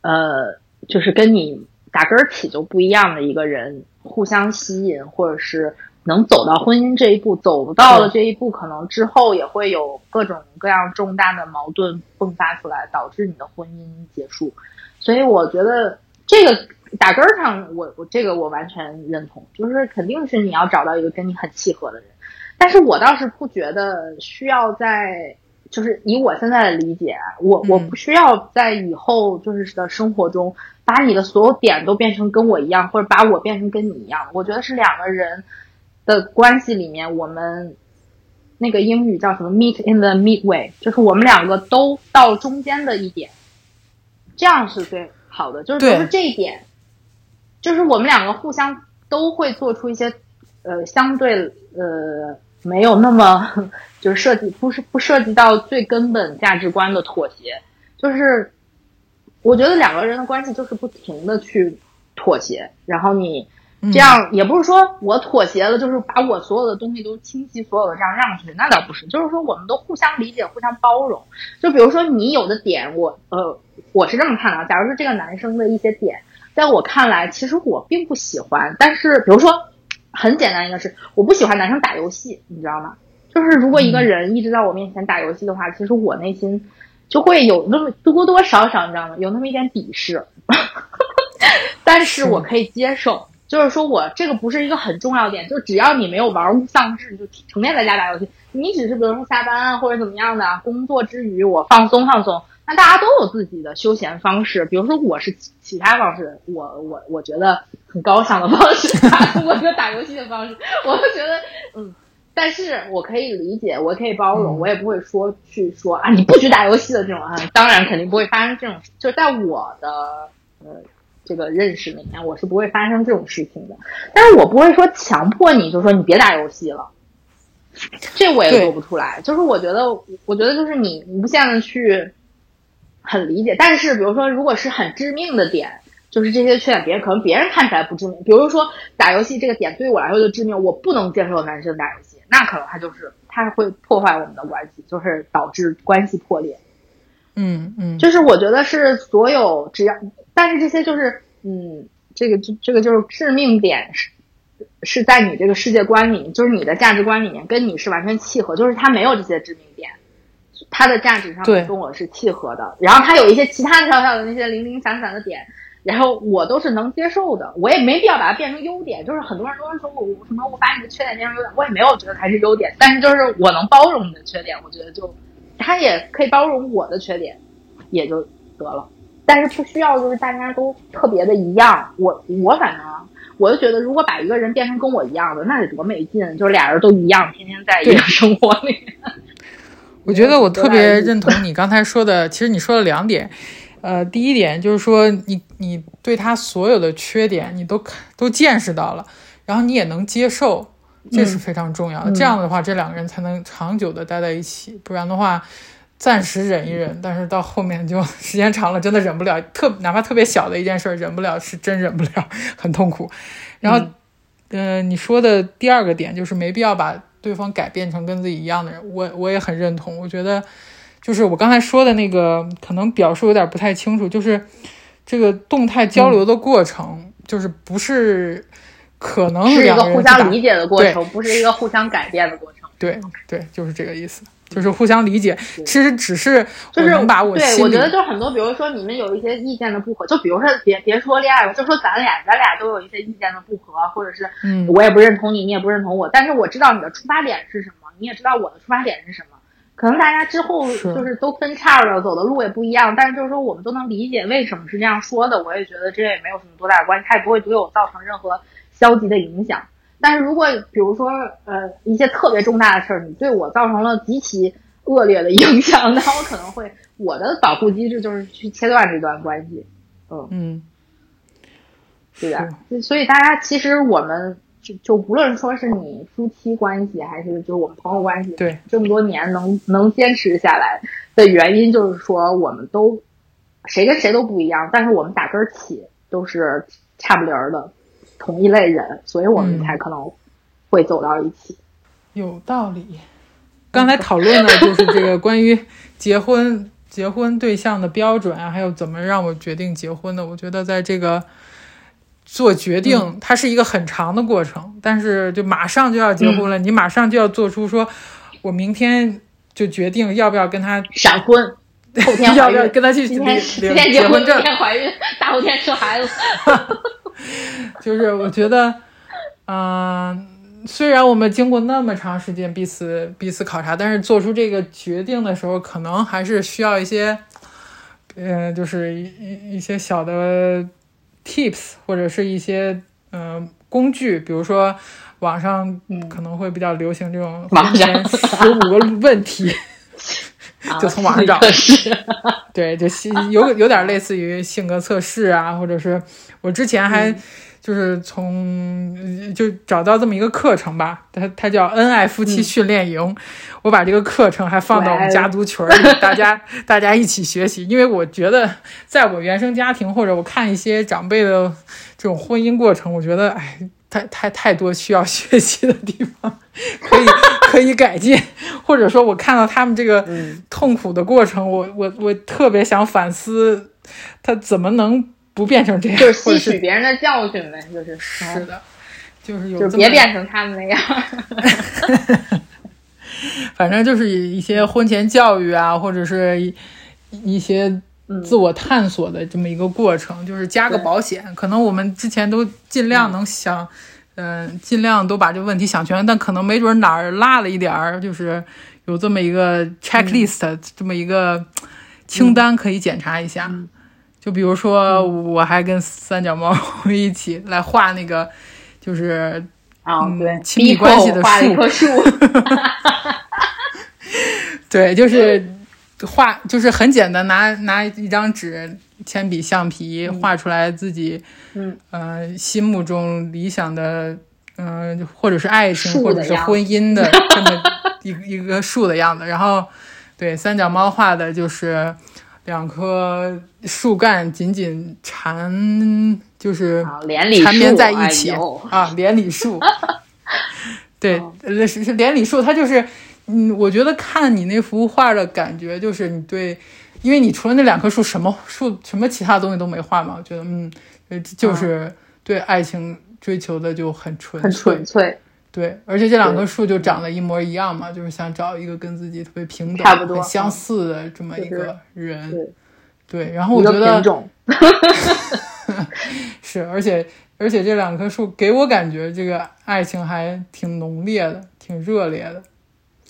S3: 呃，就是跟你打根儿起就不一样的一个人互相吸引，或者是能走到婚姻这一步，走到了这一步，可能之后也会有各种各样重大的矛盾迸发出来，导致你的婚姻结束。所以我觉得这个打根儿上，我我这个我完全认同，就是肯定是你要找到一个跟你很契合的人。但是我倒是不觉得需要在，就是以我现在的理解，我我
S4: 嗯
S3: 不需要在以后就是的生活中把你的所有点都变成跟我一样，或者把我变成跟你一样。我觉得是两个人的关系里面，我们那个英语叫什么 “meet in the midway”，就是我们两个都到中间的一点，这样是最好的。就是就是这一点，就是我们两个互相都会做出一些呃相对呃没有那么就是涉及不是不涉及到最根本价值观的妥协，就是我觉得两个人的关系就是不停的去妥协，然后你
S4: 嗯
S3: 这样也不是说我妥协了，就是把我所有的东西都倾其所有的这样让出去，那倒不是，就是说我们都互相理解、互相包容。就比如说你有的点，我呃我是这么看的啊，假如说这个男生的一些点，在我看来其实我并不喜欢，但是比如说很简单一个是，我不喜欢男生打游戏，你知道吗？就是如果一个人一直在我面前打游戏的话，其实我内心就会有那么多多少少，你知道吗？有那么一点鄙视，但是我可以接受。就是说我这个不是一个很重要点，就只要你没有玩物丧志，就成天在家打游戏，你只是比如说下班啊或者怎么样的啊，工作之余我放松放松，那大家都有自己的休闲方式。比如说我是其其他方式，我我我觉得很高尚的方式，他通过这个打游戏的方式，我就觉得嗯。但是我可以理解，我可以包容，
S4: 嗯
S3: 我也不会说去说啊，你不许打游戏的这种啊，当然肯定不会发生这种事，就在我的呃这个认识里面，我是不会发生这种事情的。但是我不会说强迫你，就说你别打游戏了，这我也
S4: 对
S3: 做不出来。就是我觉得，我觉得就是你无限的去很理解，但是比如说，如果是很致命的点，就是这些缺点，别人可能别人看起来不致命，比如说打游戏这个点对我来说就致命，我不能接受男生打游戏，那可能他就是他会破坏我们的关系，就是导致关系破裂。
S4: 嗯嗯，
S3: 就是我觉得是所有只要，但是这些就是嗯，这个这这个就是致命点是是在你这个世界观里，就是你的价值观里面跟你是完全契合，就是他没有这些致命点，他的价值上面跟我是契合的，然后他有一些其他小小的那些零零散散的点。然后我都是能接受的，我也没必要把它变成优点。就是很多人都是说我我什么我把你的缺点变成优点，我也没有觉得它是优点，但是就是我能包容你的缺点，我觉得就他也可以包容我的缺点，也就得了。但是不需要就是大家都特别的一样。我我反正啊我就觉得，如果把一个人变成跟我一样的，那得多没劲！就是俩人都一样，天天在一个生活里。
S4: 我觉得我特别认同你刚才说的，其实你说了两点，呃，第一点就是说你你对他所有的缺点你都看都见识到了，然后你也能接受，这是非常重要的。
S3: 嗯
S4: 这样的话，这两个人才能长久的待在一起，不然的话。暂时忍一忍，但是到后面就 时间长了，真的忍不了。特哪怕特别小的一件事儿忍不了，是真忍不了，很痛苦。然后，嗯、呃，你说的第二个点就是没必要把对方改变成跟自己一样的人，我我也很认同。我觉得，就是我刚才说的那个，可能表述有点不太清楚，就是这个动态交流的过程，就是不是可能
S3: 是一个互相理解的过程，不是一个互相改变的过程。
S4: 对对，就是这个意思，就是互相理解。其实只是
S3: 就是
S4: 我能把我
S3: 对，我觉得就是很多，比如说你们有一些意见的不合，就比如说别别说恋爱了，就说咱俩咱俩都有一些意见的不合，或者是
S4: 嗯
S3: 我也不认同你，你也不认同我，但是我知道你的出发点是什么，你也知道我的出发点是什么。可能大家之后就是都分叉了，走的路也不一样，但是就是说我们都能理解为什么是这样说的，我也觉得这也没有什么多大的关系，他也不会对我造成任何消极的影响。但是如果比如说呃一些特别重大的事儿，你对我造成了极其恶劣的影响，那我可能会我的保护机制就是去切断这段关系，嗯，
S4: 嗯。
S3: 对的？所以大家其实我们就就无论说是你夫妻关系还是就是我们朋友关系，
S4: 对，
S3: 这么多年能能坚持下来的原因就是说我们都谁跟谁都不一样，但是我们打根儿起都是差不离儿的同一类人，所以我们
S4: 嗯
S3: 才可能会走到一起。
S4: 有道理。刚才讨论的就是这个关于结婚、结婚对象的标准啊，还有怎么让我决定结婚的。我觉得在这个做决定，
S3: 嗯
S4: 它是一个很长的过程，但是就马上就要结婚了，你马上就要做出说，我明天就决定要不要跟他，
S3: 闪婚，后天
S4: 要，不要跟他去领
S3: 结
S4: 婚证。
S3: 天怀孕，大后天生孩子。
S4: 就是我觉得，嗯、虽然我们经过那么长时间彼此彼此考察，但是做出这个决定的时候，可能还是需要一些，呃，就是一一一些小的 tips 或者是一些嗯、呃工具，比如说网上可能会比较流行这种十 五个问题。就从网上找
S3: 啊
S4: 对，就性有有点类似于性格测试啊，或者是我之前还
S3: 嗯
S4: 就是从呃就找到这么一个课程吧，它它叫恩爱夫妻训练营。我把这个课程还放到我们家族群大家大家一起学习。因为我觉得，在我原生家庭或者我看一些长辈的这种婚姻过程，我觉得哎，太太太多需要学习的地方，可以可以改进。或者说我看到他们这个痛苦的过程，我我我特别想反思，他怎么能不变成这样？
S3: 就是吸取别人的教训呗，就是
S4: 是的，就是有
S3: 就别变成他们那样。
S4: 反正就是一些婚前教育啊，或者是一一些自我探索的这么一个过程，就是加个保险。可能我们之前都尽量能想，嗯、尽量都把这个问题想全，但可能没准哪儿落了一点儿，就是有这么一个 checklist，、这么一个清单可以检查一下。就比如说，我还跟三脚猫 一起来画那个，就是
S3: 啊，
S4: 嗯
S3: 对，
S4: 亲密关系的
S3: 我画了一
S4: 树
S3: 棵树，
S4: 对，就是画，就是很简单，拿拿一张纸、铅笔、橡皮画出来自己，
S3: 嗯，
S4: 呃，心目中理想的，嗯、或者是爱情，或者是婚姻的 这么一 一个树的样子。然后，对，三脚猫画的就是两棵树干紧紧缠，就是缠绵在一起、
S3: 哎
S4: 啊，连理树。对是是连理树，它就是，嗯，我觉得看你那幅画的感觉，就是你对，因为你除了那两棵树，什么树什么其他东西都没画嘛，我觉得，嗯，呃就是对爱情追求的就很纯
S3: 嗯很
S4: 粹，
S3: 纯粹，
S4: 对，而且这两棵树就长得一模一样嘛，就是想找一个跟自己特别平等、
S3: 差不多
S4: 很相似的这么一
S3: 就是
S4: 个人，
S3: 对
S4: 对，然后我觉得 是，而且而且这两棵树给我感觉，这个爱情还挺浓烈的，挺热烈的，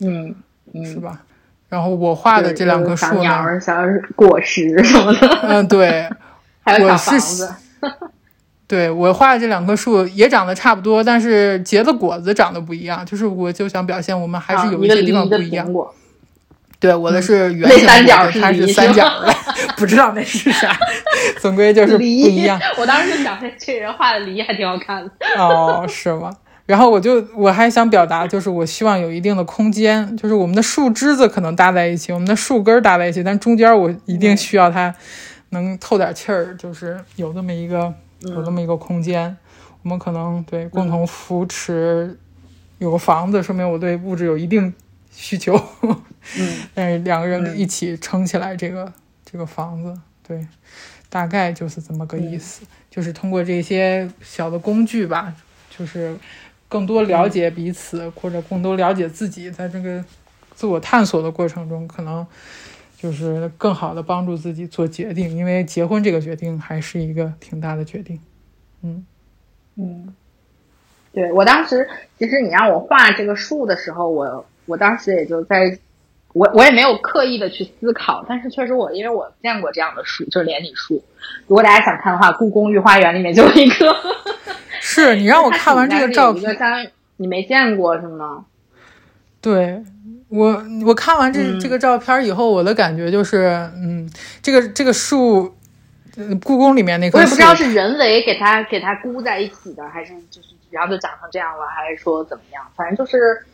S3: 嗯嗯，
S4: 是吧？然后我画的这两棵树呢，
S3: 小果实什么的，
S4: 嗯，对，
S3: 还有小房子，
S4: 对我画的这两棵树也长得差不多，但是结的果子长得不一样，就是我就想表现我们还
S3: 啊
S4: 是有
S3: 一些地
S4: 方不一样对，我的是圆形的它是三角的，不知道那是啥，总归就是不一样。
S3: 我当时就想，这这人画的梨还挺好看的。
S4: 哦，是吗？然后我就我还想表达，就是我希望有一定的空间，就是我们的树枝子可能搭在一起，我们的树根儿搭在一起，但中间我一定需要它能透点气儿，就是有这么一个有这么一个空间。我们可能对共同扶持，有个房子，说明我对物质有一定需求。
S3: 嗯，
S4: 但是两个人一起撑起来这个、这个房子，对，大概就是这么个意思。就是通过这些小的工具吧，就是更多了解彼此，或者更多了解自己，在这个自我探索的过程中，可能就是更好的帮助自己做决定。因为结婚这个决定还是一个挺大的决定。嗯
S3: 嗯，对我当时其实你让我画这个树的时候，我我当时也就在，我我也没有刻意的去思考，但是确实我因为我见过这样的树，就是连理树。如果大家想看的话，故宫御花园里面就有一棵。
S4: 是你让我看完这个照片
S3: 你没见过是吗？
S4: 对我，我看完这、
S3: 嗯
S4: 这个照片以后，我的感觉就是，嗯，这个这个树，呃故宫里面那棵树
S3: 我也不知，道是人为给它给它箍在一起的，还是就是然后就长成这样了，还是说怎么样？反正就是，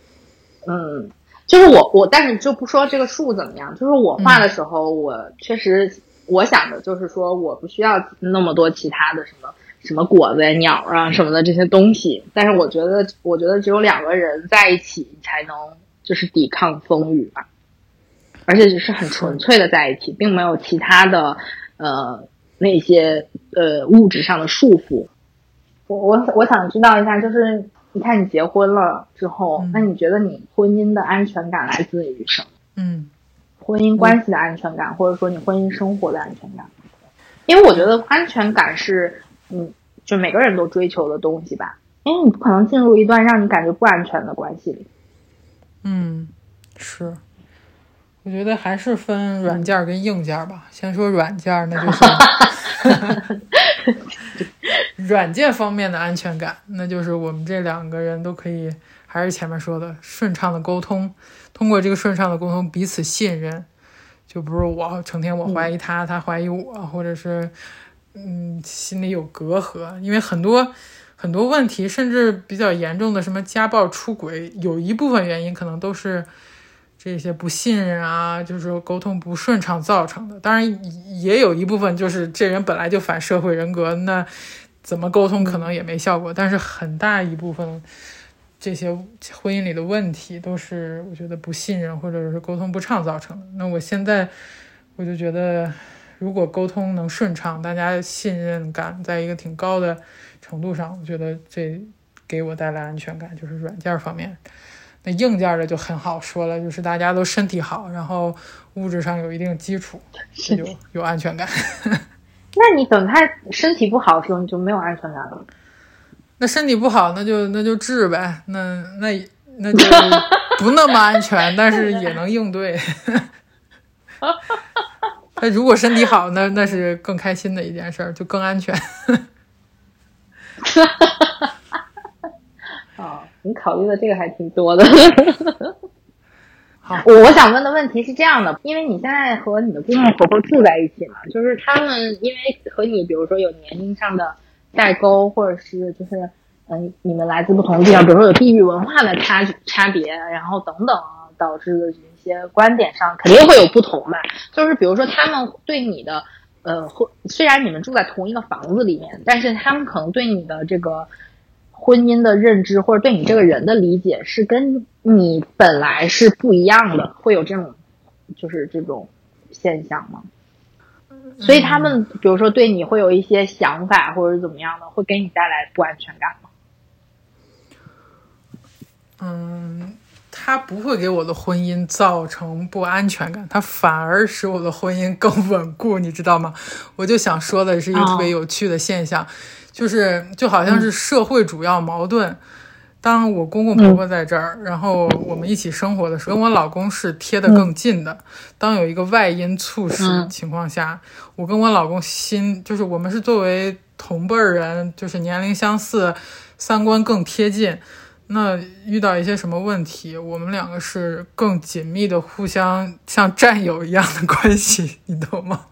S3: 嗯，就是我我，但是就不说这个树怎么样，就是我画的时候，我确实我想的就是说，我不需要那么多其他的什么什么果子呀、鸟啊什么的这些东西，但是我觉得，我觉得只有两个人在一起才能就是抵抗风雨吧。而且只是很纯粹的在一起，并没有其他的呃那些呃物质上的束缚。我我我想知道一下，就是你看你结婚了之后，
S4: 嗯
S3: 那你觉得你婚姻的安全感来自于什么？
S4: 嗯
S3: 婚姻关系的安全感，或者说你婚姻生活的安全感？因为我觉得安全感是嗯，就每个人都追求的东西吧。因为你不可能进入一段让你感觉不安全的关系里。
S4: 嗯，是。我觉得还是分软件儿跟硬件儿吧。先说软件儿，那就是 软件方面的安全感，那就是我们这两个人都可以，还是前面说的顺畅的沟通，通过这个顺畅的沟通彼此信任，就不是我成天我怀疑他，他怀疑我，或者是嗯心里有隔阂，因为很多很多问题，甚至比较严重的什么家暴、出轨，有一部分原因可能都是这些不信任啊，就是沟通不顺畅造成的。当然，也有一部分就是这人本来就反社会人格，那怎么沟通可能也没效果。但是很大一部分这些婚姻里的问题都是我觉得不信任或者是沟通不畅造成的。那我现在我就觉得，如果沟通能顺畅，大家信任感在一个挺高的程度上，我觉得这给我带来安全感，就是软件方面。那硬件的就很好说了，就是大家都身体好，然后物质上有一定基础，这 就有安全感。
S3: 那你等他身体不好的时候，你就没有安全感了。
S4: 那身体不好，那就那就治呗，那那那就不那么安全，但是也能应对。他如果身体好，那那是更开心的一件事儿，就更安全。
S3: 哦，你考虑的这个还挺多的。
S4: 好
S3: 我我想问的问题是这样的，因为你现在和你的公公婆婆住在一起嘛，就是他们因为和你比如说有年龄上的代沟，或者是就是嗯、你们来自不同的地方，比如说有地域文化的差差别，然后等等啊，导致的一些观点上肯定会有不同嘛。就是比如说他们对你的呃，会虽然你们住在同一个房子里面，但是他们可能对你的这个婚姻的认知或者对你这个人的理解是跟你本来是不一样的，会有这种就是这种现象吗？所以他们比如说对你会有一些想法或者怎么样的，会给你带来不安全感吗？
S4: 嗯，他不会给我的婚姻造成不安全感，他反而使我的婚姻更稳固，你知道吗？我就想说的是一个特别有趣的现象，就是就好像是社会主要矛盾。当我公公婆婆在这儿，然后我们一起生活的时候，跟我老公是贴得更近的。当有一个外因促使
S3: 嗯
S4: 情况下，我跟我老公心就是我们是作为同辈儿人，就是年龄相似，三观更贴近。那遇到一些什么问题，我们两个是更紧密的，互相像战友一样的关系，你懂吗？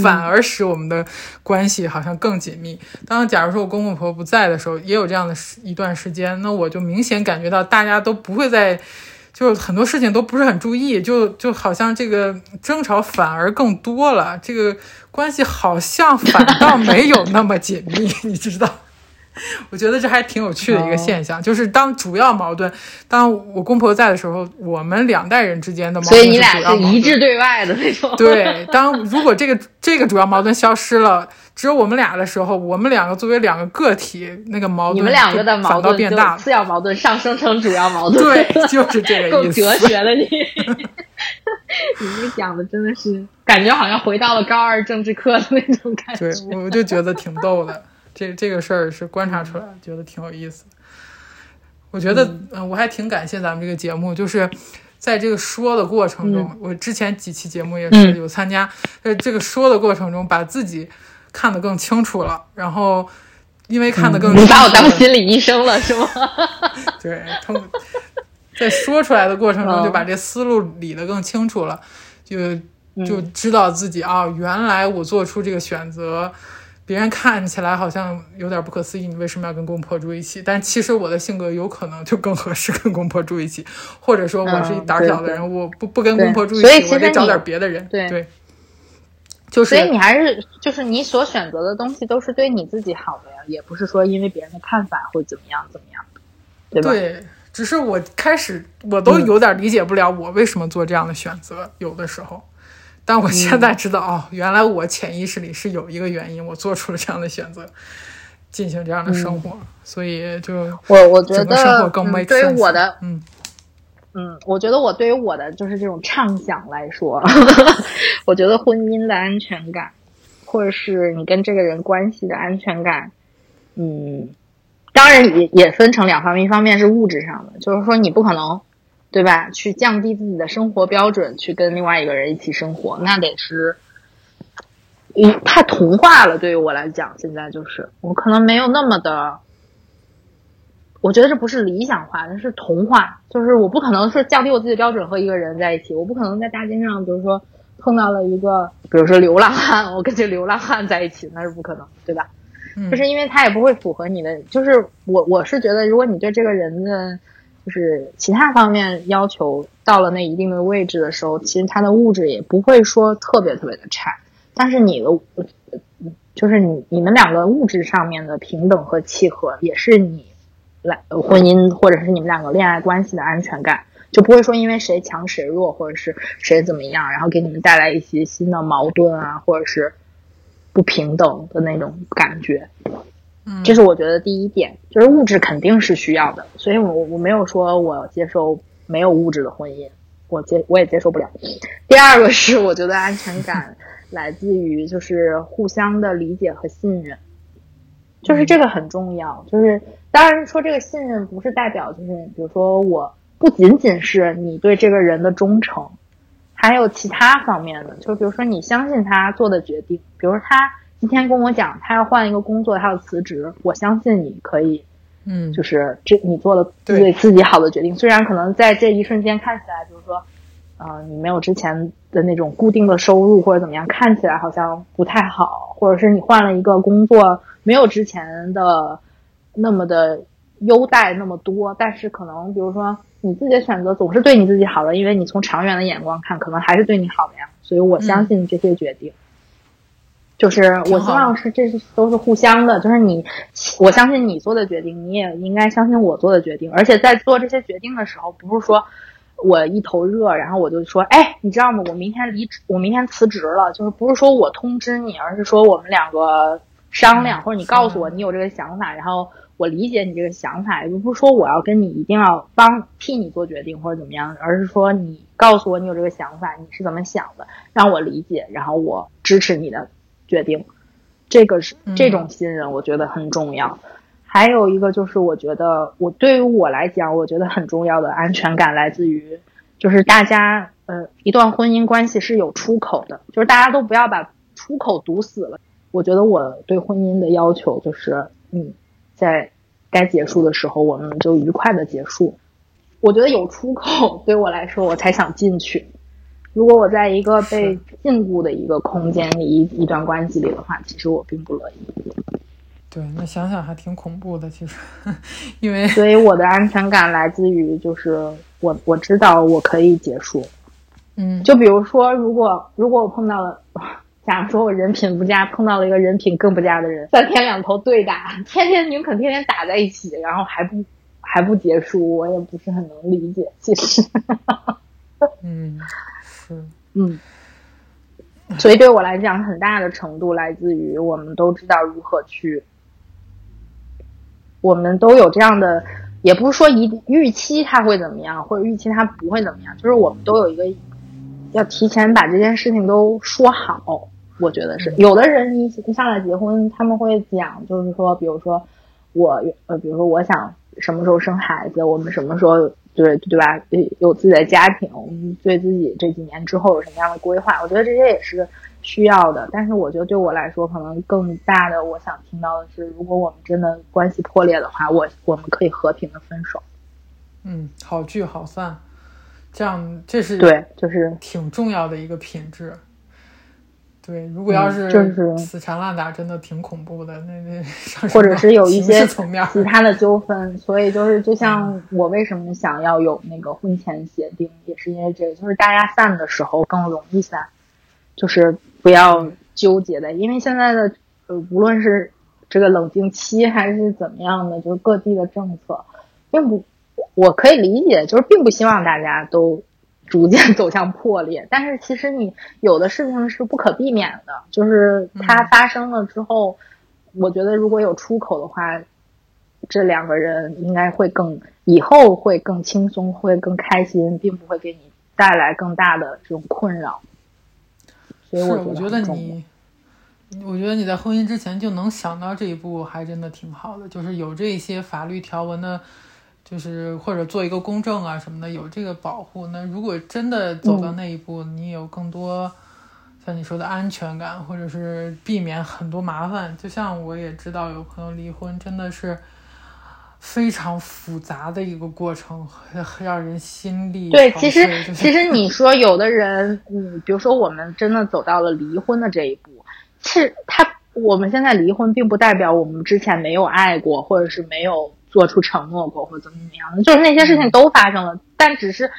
S4: 反而使我们的关系好像更紧密。当假如说我公公婆婆不在的时候，也有这样的一段时间，那我就明显感觉到大家都不会在，就很多事情都不是很注意，就就好像这个争吵反而更多了，这个关系好像反倒没有那么紧密，你知道？我觉得这还挺有趣的一个现象，就是当主要矛盾，当我公婆在的时候，我们两代人之间的矛盾
S3: 是一致对外的那种。
S4: 对，当如果这个这个主要矛盾消失了，只有我们俩的时候，我们两个作为两个个体，那个矛盾
S3: 你们两个的矛盾。次要矛盾上升成主要矛盾。
S4: 对，就是这个意思。
S3: 哲学的你。你这讲的真的是感觉好像回到了高二政治课的那种感觉。
S4: 对，我就觉得挺逗的。这这个事儿是观察出来，觉得挺有意思。我觉得，嗯、我还挺感谢咱们这个节目，就是在这个说的过程中，我之前几期节目也是有参加，在这个说的过程中，把自己看得更清楚了，然后因为看得更清楚，
S3: 你把我当心理医生了是吗？
S4: 对，通在说出来的过程中，
S3: 嗯。
S4: 就把这思路理得更清楚了，就就知道自己啊，原来我做出这个选择，别人看起来好像有点不可思议，你为什么要跟公婆住一起？但其实我的性格有可能就更合适跟公婆住一起，或者说我是一
S3: 嗯
S4: 胆小的
S3: 对
S4: 人，我不不跟公婆住一起，我得找点别的人。
S3: 对
S4: 对，就是
S3: 所以你还是就是你所选择的东西都是对你自己好的呀，也不是说因为别人的看法会怎么样怎么样，对吧？
S4: 对，只是我开始我都有点理解不了我为什么做这样的选择，有的时候。但我现在知道，哦，原来我潜意识里是有一个原因，我做出了这样的选择，进行这样的生活，所以就
S3: 我我觉得、
S4: 更
S3: 嗯
S4: make
S3: 对于我的
S4: 嗯。
S3: 嗯，我觉得我对于我的就是这种畅想来说，我觉得婚姻的安全感，或者是你跟这个人关系的安全感，嗯，当然也也分成两方面，一方面是物质上的，就是说你不可能，对吧？去降低自己的生活标准，去跟另外一个人一起生活，那得是。嗯，太童话了，对于我来讲，现在就是我可能没有那么的，我觉得这不是理想化，那是童话。就是我不可能是降低我自己的标准和一个人在一起，我不可能在大街上，比如说碰到了一个，比如说流浪汉，我跟这流浪汉在一起，那是不可能，对吧？
S4: 嗯
S3: 就是因为他也不会符合你的，就是我我是觉得，如果你对这个人的就是其他方面要求到了那一定的位置的时候，其实他的物质也不会说特别特别的差，但是你的就是你你们两个物质上面的平等和契合，也是你来婚姻或者是你们两个恋爱关系的安全感。就不会说因为谁强谁弱，或者是谁怎么样，然后给你们带来一些新的矛盾啊，或者是不平等的那种感觉。
S4: 嗯
S3: 这是我觉得第一点，就是物质肯定是需要的，所以我我没有说我接受没有物质的婚姻，我接我也接受不了。第二个是我觉得安全感 来自于就是互相的理解和信任，就是这个很重要。就是当然说这个信任不是代表就是比如说我不仅仅是你对这个人的忠诚，还有其他方面的，就比如说你相信他做的决定，比如他今天跟我讲他要换一个工作，他要辞职，我相信你可以，
S4: 嗯，
S3: 就是这你做了
S4: 对。
S3: 对自己好的决定，虽然可能在这一瞬间看起来，比如说，呃，你没有之前的那种固定的收入或者怎么样，看起来好像不太好，或者是你换了一个工作，没有之前的那么的优待那么多，但是可能比如说你自己的选择总是对你自己好的，因为你从长远的眼光看，可能还是对你好的呀。所以我相信这些决定，就是我希望是这是都是互相的，就是你我相信你做的决定，你也应该相信我做的决定，而且在做这些决定的时候，不是说。我一头热，然后我就说，哎，你知道吗？我明天离职，我明天辞职了。就是不是说我通知你，而是说我们两个商量，
S4: 嗯
S3: 或者你告诉我你有这个想法，然后我理解你这个想法，也不是说我要跟你一定要帮替你做决定或者怎么样，而是说你告诉我你有这个想法，你是怎么想的，让我理解，然后我支持你的决定。这个是
S4: 嗯
S3: 这种信任，我觉得很重要。还有一个就是，我觉得我对于我来讲，我觉得很重要的安全感来自于，就是大家呃，一段婚姻关系是有出口的，就是大家都不要把出口堵死了。我觉得我对婚姻的要求就是，嗯，在该结束的时候，我们就愉快的结束。我觉得有出口对我来说，我才想进去。如果我在一个被禁锢的一个空间里，一一段关系里的话，其实我并不乐意。
S4: 对，那想想还挺恐怖的，其实，因为
S3: 所以我的安全感来自于，就是我我知道我可以结束。
S4: 嗯，
S3: 就比如说，如果如果我碰到了，假如说我人品不佳，碰到了一个人品更不佳的人，三天两头对打，天天宁肯天天打在一起，然后还不还不结束，我也不是很能理解。其实，
S4: 嗯，是，
S3: 嗯，所以对我来讲，很大的程度来自于我们都知道如何去，我们都有这样的，也不是说一预期他会怎么样，或者预期他不会怎么样，就是我们都有一个要提前把这件事情都说好。我觉得是有的人一一上来结婚，他们会讲，就是说，比如说我呃，比如说我想什么时候生孩子，我们什么时候对对吧？有自己的家庭，我们对自己这几年之后有什么样的规划？我觉得这些也是需要的。但是我觉得对我来说，可能更大的我想听到的是，如果我们真的关系破裂的话，我我们可以和平的分手。
S4: 嗯，好聚好散，这样这是
S3: 对，就是
S4: 挺重要的一个品质。对，如果要
S3: 嗯
S4: 是
S3: 就是
S4: 死缠烂打，真的挺恐怖的。那那
S3: 或者是有一些其他的纠纷，所以就是就像我为什么想要有那个婚前协定，也是因为这个，就是大家散的时候更容易散，就是不要纠结的，因为现在的呃无论是这个冷静期还是怎么样的，就是各地的政策，并不我可以理解，就是并不希望大家都逐渐走向破裂。但是其实你有的事情是不可避免的，就是它发生了之后，我觉得如果有出口的话，这两个人应该会更以后会更轻松，会更开心，并不会给你带来更大的这种困扰。所以
S4: 是，
S3: 我
S4: 我觉得你，我觉得你在婚姻之前就能想到这一步，还真的挺好的。就是有这些法律条文的，就是或者做一个公证啊什么的，有这个保护。那如果真的走到那一步，你有更多像你说的安全感，或者是避免很多麻烦。就像我也知道有朋友离婚，真的是。非常复杂的一个过程，很让人心力
S3: 对，其实
S4: 就是
S3: 其实 你说有的人，嗯，比如说我们真的走到了离婚的这一步，是他我们现在离婚，并不代表我们之前没有爱过，或者是没有做出承诺过，或怎么怎么样的，就是那些事情都发生了，但只是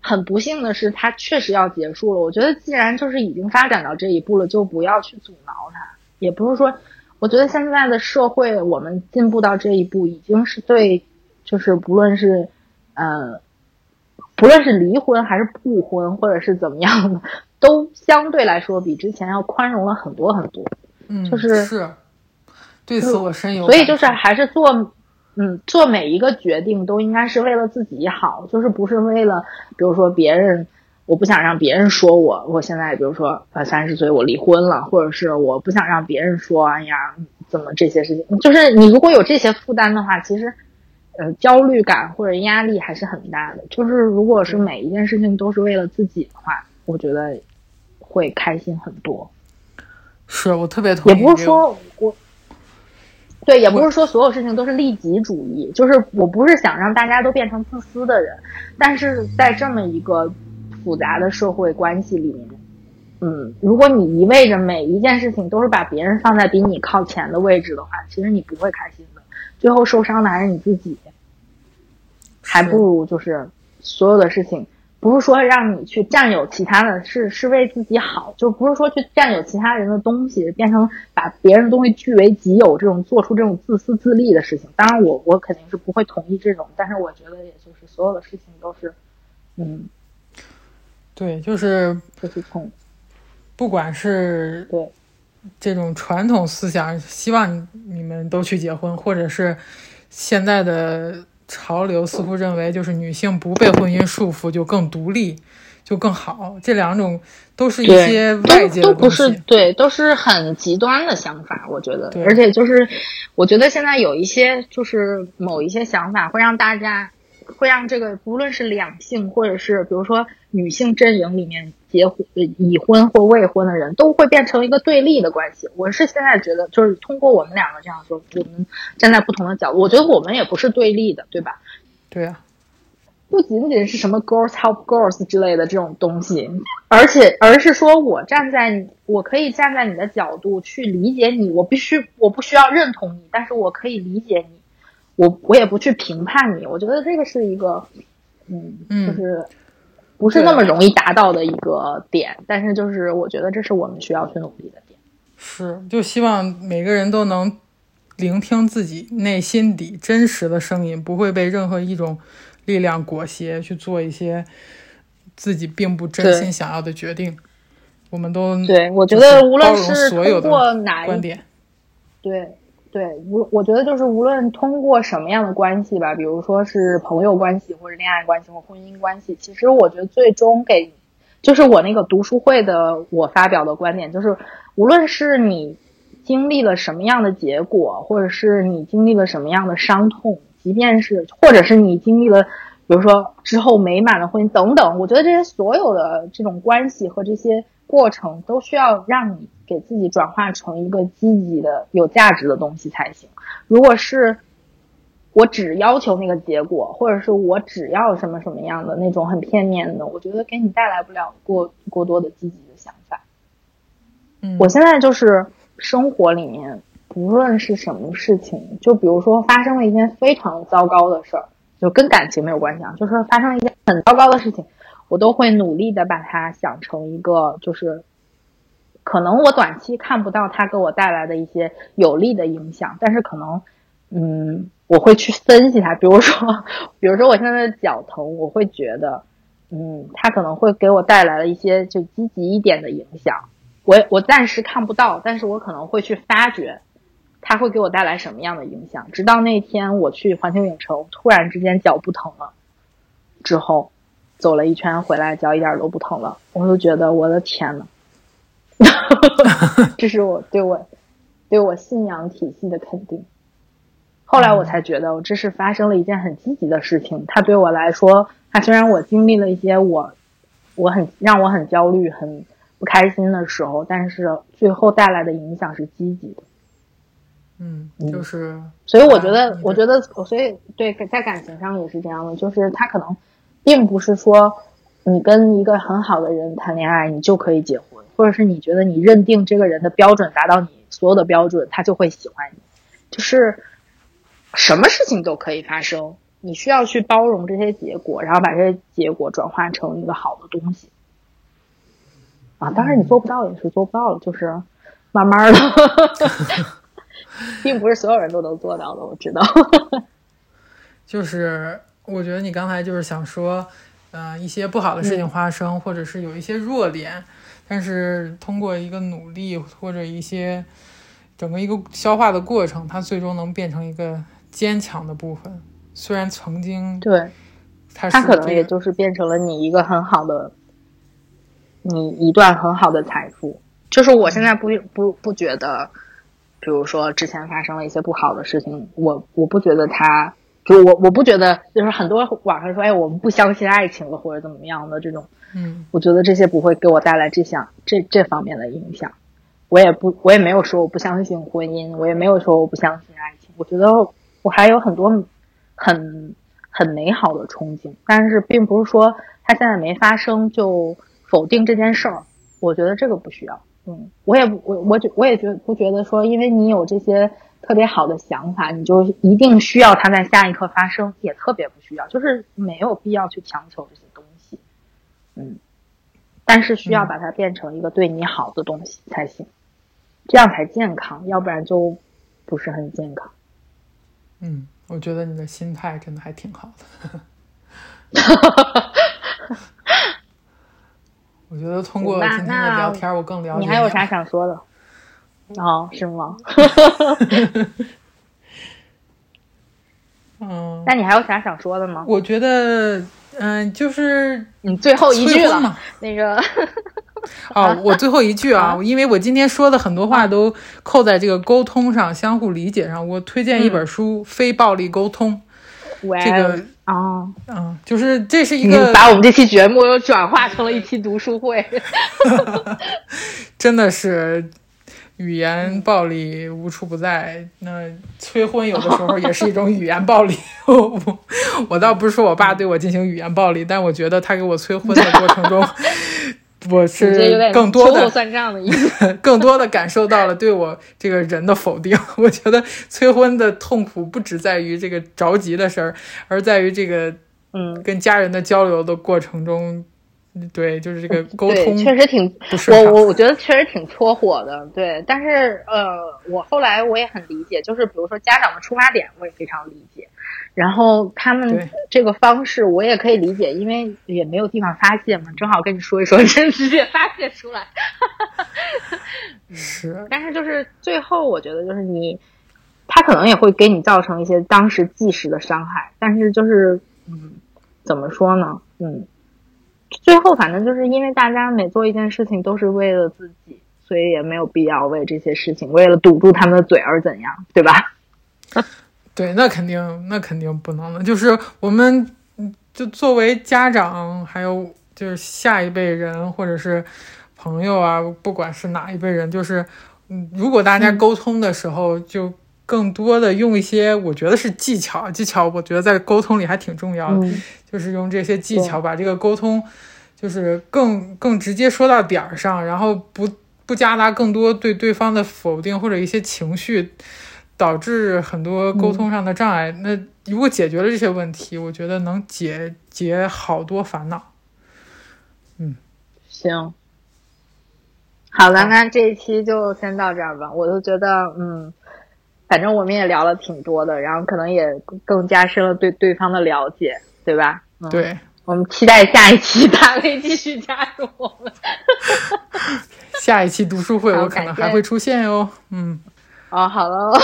S3: 很不幸的是，它确实要结束了。我觉得既然就是已经发展到这一步了，就不要去阻挠它，也不是说。我觉得现在的社会，我们进步到这一步，已经是对，就是不论是，呃，不论是离婚还是不婚，或者是怎么样的，都相对来说比之前要宽容了很多很多。
S4: 嗯，
S3: 就是
S4: 是，对此我深有
S3: 所以就是还是做，嗯，做每一个决定都应该是为了自己好，就是不是为了，比如说别人，我不想让别人说我，我现在比如说呃三十岁我离婚了，或者是我不想让别人说，哎呀，怎么这些事情，就是你如果有这些负担的话，其实。呃，焦虑感或者压力还是很大的。就是如果是每一件事情都是为了自己的话，我觉得会开心很多。
S4: 是我特别同意
S3: 也
S4: 意。
S3: 不是说我，对，也不是说所有事情都是利己主义，就是我不是想让大家都变成自私的人，但是在这么一个复杂的社会关系里面，嗯，如果你一味着每一件事情都是把别人放在比你靠前的位置的话，其实你不会开心的，最后受伤的还是你自己，还不如就是所有的事情。不是说让你去占有其他的，是是为自己好，就不是说去占有其他人的东西，变成把别人的东西据为己有，这种做出这种自私自利的事情。当然我，我肯定是不会同意这种，但是我觉得也就是所有的事情都是，嗯，
S4: 对，就是
S3: 就是从
S4: 不管是
S3: 对。
S4: 这种传统思想，希望你你们都去结婚，或者是现在的潮流似乎认为，就是女性不被婚姻束缚就更独立，就更好。这两种都是一些外界
S3: 都都不
S4: 的东西。
S3: 是对，都是很极端的想法，我觉得
S4: 对，
S3: 而且就是我觉得现在有一些就是某一些想法会让大家会让这个无论是两性或者是比如说女性阵营里面结婚呃已婚或未婚的人都会变成一个对立的关系。我是现在觉得就是通过我们两个这样说，我们站在不同的角度，我觉得我们也不是对立的，对吧？
S4: 对啊，
S3: 不仅仅是什么 girls help girls 之类的这种东西，而且而是说我站在，我可以站在你的角度去理解你，我必须我不需要认同你，但是我可以理解你，我我也不去评判你。我觉得这个是一个，嗯，
S4: 嗯
S3: 就是不是那么容易达到的一个点，但是就是我觉得这是我们需要去努力的点。
S4: 是，就希望每个人都能聆听自己内心底真实的声音，不会被任何一种力量裹挟去做一些自己并不真心想要的决定。我们都
S3: 对，我觉得无论是通过哪一
S4: 观点，
S3: 对对，无我觉得就是无论通过什么样的关系吧，比如说是朋友关系，或者恋爱关系，或婚姻关系，其实我觉得最终给，就是我那个读书会的我发表的观点，就是无论是你经历了什么样的结果，或者是你经历了什么样的伤痛，即便是或者是你经历了。比如说之后美满的婚姻等等，我觉得这些所有的这种关系和这些过程，都需要让你给自己转化成一个积极的、有价值的东西才行。如果是我只要求那个结果，或者是我只要什么什么样的那种很片面的，我觉得给你带来不了过过多的积极的想法。
S4: 嗯，
S3: 我现在就是生活里面，不论是什么事情，就比如说发生了一件非常糟糕的事儿，就跟感情没有关系啊，就是发生了一件很糟糕的事情，我都会努力的把它想成一个，就是可能我短期看不到它给我带来的一些有利的影响，但是可能，嗯，我会去分析它，比如说，比如说我现在的脚疼，我会觉得，嗯，它可能会给我带来了一些就积极一点的影响。我我暂时看不到，但是我可能会去发掘，它会给我带来什么样的影响。直到那天我去环球影城，突然之间脚不疼了，之后走了一圈回来，脚一点都不疼了，我就觉得我的天呐，这是我对我对我信仰体系的肯定。后来我才觉得，这是发生了一件很积极的事情。它对我来说，它虽然我经历了一些我我很让我很焦虑、很不开心的时候，但是最后带来的影响是积极的。
S4: 嗯，
S3: 嗯
S4: 就是
S3: 所以我觉得
S4: 啊，
S3: 我觉得，所以对，在感情上也是这样的，就是他可能并不是说你跟一个很好的人谈恋爱，你就可以结婚，或者是你觉得你认定这个人的标准达到你所有的标准，他就会喜欢你，就是什么事情都可以发生，你需要去包容这些结果，然后把这些结果转化成一个好的东西。啊，当然你做不到也是做不到的，就是慢慢的，并不是所有人都能做到的，我知道。
S4: 就是我觉得你刚才就是想说，呃，一些不好的事情发生，或者是有一些弱点，但是通过一个努力或者一些整个一个消化的过程，它最终能变成一个坚强的部分。虽然曾经
S3: 对，
S4: 它
S3: 可能也就是变成了你一个很好的，你一段很好的财富。就是我现在不不不觉得，比如说之前发生了一些不好的事情，我我不觉得它，就我我不觉得，就是很多网上说，哎，我们不相信爱情了或者怎么样的这种，
S4: 嗯
S3: 我觉得这些不会给我带来这项这这方面的影响。我也不，我也没有说我不相信婚姻，我也没有说我不相信爱情。我觉得我还有很多很很美好的憧憬，但是并不是说它现在没发生就否定这件事儿。我觉得这个不需要。嗯，我也不我我觉我也觉不觉得说，因为你有这些特别好的想法，你就一定需要它在下一刻发生，也特别不需要，就是没有必要去强求这些东西。嗯，但是需要
S4: 嗯
S3: 把它变成一个对你好的东西才行，这样才健康，要不然就不是很健康。
S4: 嗯，我觉得你的心态真的还挺好的。我觉得通过今天的聊天，我更了解
S3: 你还有啥想说的？哦，是吗？
S4: 嗯，
S3: 那你还有啥想说的吗？
S4: 我觉得，嗯、就是
S3: 你最后一句了。那个
S4: 哦，我最后一句 啊，因为我今天说的很多话都扣在这个沟通上、相互理解上。我推荐一本书《非暴力沟通》，这个，
S3: 哦，
S4: 嗯，就是这是一个
S3: 把我们这期节目又转化成了一期读书会。
S4: 真的是语言暴力无处不在。那催婚有的时候也是一种语言暴力。我 我倒不是说我爸对我进行语言暴力，但我觉得他给我催婚的过程中，我是更多的
S3: 算账的意思。
S4: 更多的感受到了对我这个人的否定。我觉得催婚的痛苦不只在于这个着急的事儿，而在于这个
S3: 嗯，
S4: 跟家人的交流的过程中，对，就是这个沟，通
S3: 确实挺。我我我觉得确实挺搓火的，对。但是呃，我后来我也很理解，就是比如说家长的出发点，我也非常理解。然后他们这个方式我也可以理解，因为也没有地方发泄嘛，正好跟你说一说，真直接发泄出来。
S4: 是，
S3: 但是就是最后，我觉得就是你，他可能也会给你造成一些当时即时的伤害，但是就是嗯，怎么说呢？嗯，最后反正就是因为大家每做一件事情都是为了自己，所以也没有必要为这些事情为了堵住他们的嘴而怎样，对吧？
S4: 对，那肯定，那肯定不能的。就是我们，嗯就作为家长，还有就是下一辈人，或者是朋友啊，不管是哪一辈人，就是，嗯，如果大家沟通的时候，就更多的用一些，我觉得是技巧，技巧，我觉得在沟通里还挺重要的。
S3: 嗯
S4: 就是用这些技巧把这个沟通，就是更更直接说到点儿上，然后不不夹杂更多对对方的否定或者一些情绪，导致很多沟通上的障碍。那如果解决了这些问题，我觉得能解解好多烦恼。
S3: 嗯行，好了，
S4: 好
S3: 那这一期就先到这儿吧。我就觉得，嗯，反正我们也聊了挺多的，然后可能也更加深了对对方的了解，对吧？嗯、，
S4: 对，
S3: 我们期待下一期大卫继续加入我们。
S4: 下一期读书会
S3: 好
S4: 我可能还会出现哟。嗯，
S3: 哦，好了，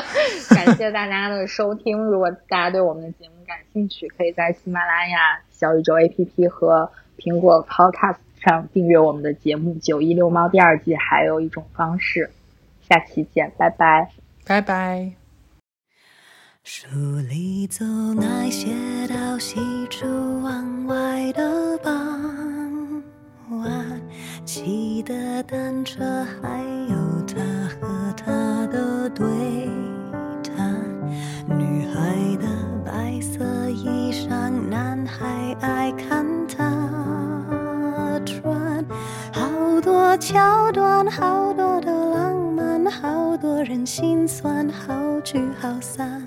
S3: 感谢大家的收听。如果大家对我们的节目感兴趣，可以在喜马拉雅、小宇宙 APP 和苹果 Podcast 上订阅我们的节目《九一六猫》第二季。还有一种方式，下期见，拜拜。
S4: 拜拜。
S5: 书里总爱写到喜出望外的傍晚骑的单车还有他和她的对
S6: 谈女孩的白色衣裳男孩爱看她穿好多桥段好多的浪好多人心酸，好聚好散，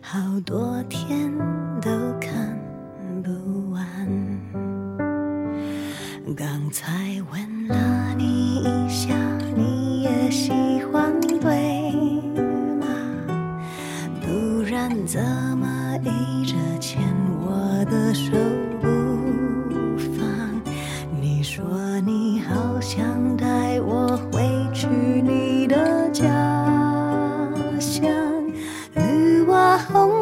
S6: 好多天都看不完。刚才问了你一下，你也喜欢对吗？不然怎么一直牵我的手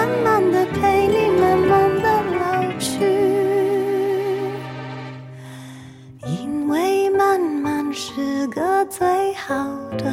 S6: 慢慢的陪你，慢慢的老去。因为慢慢是个最好的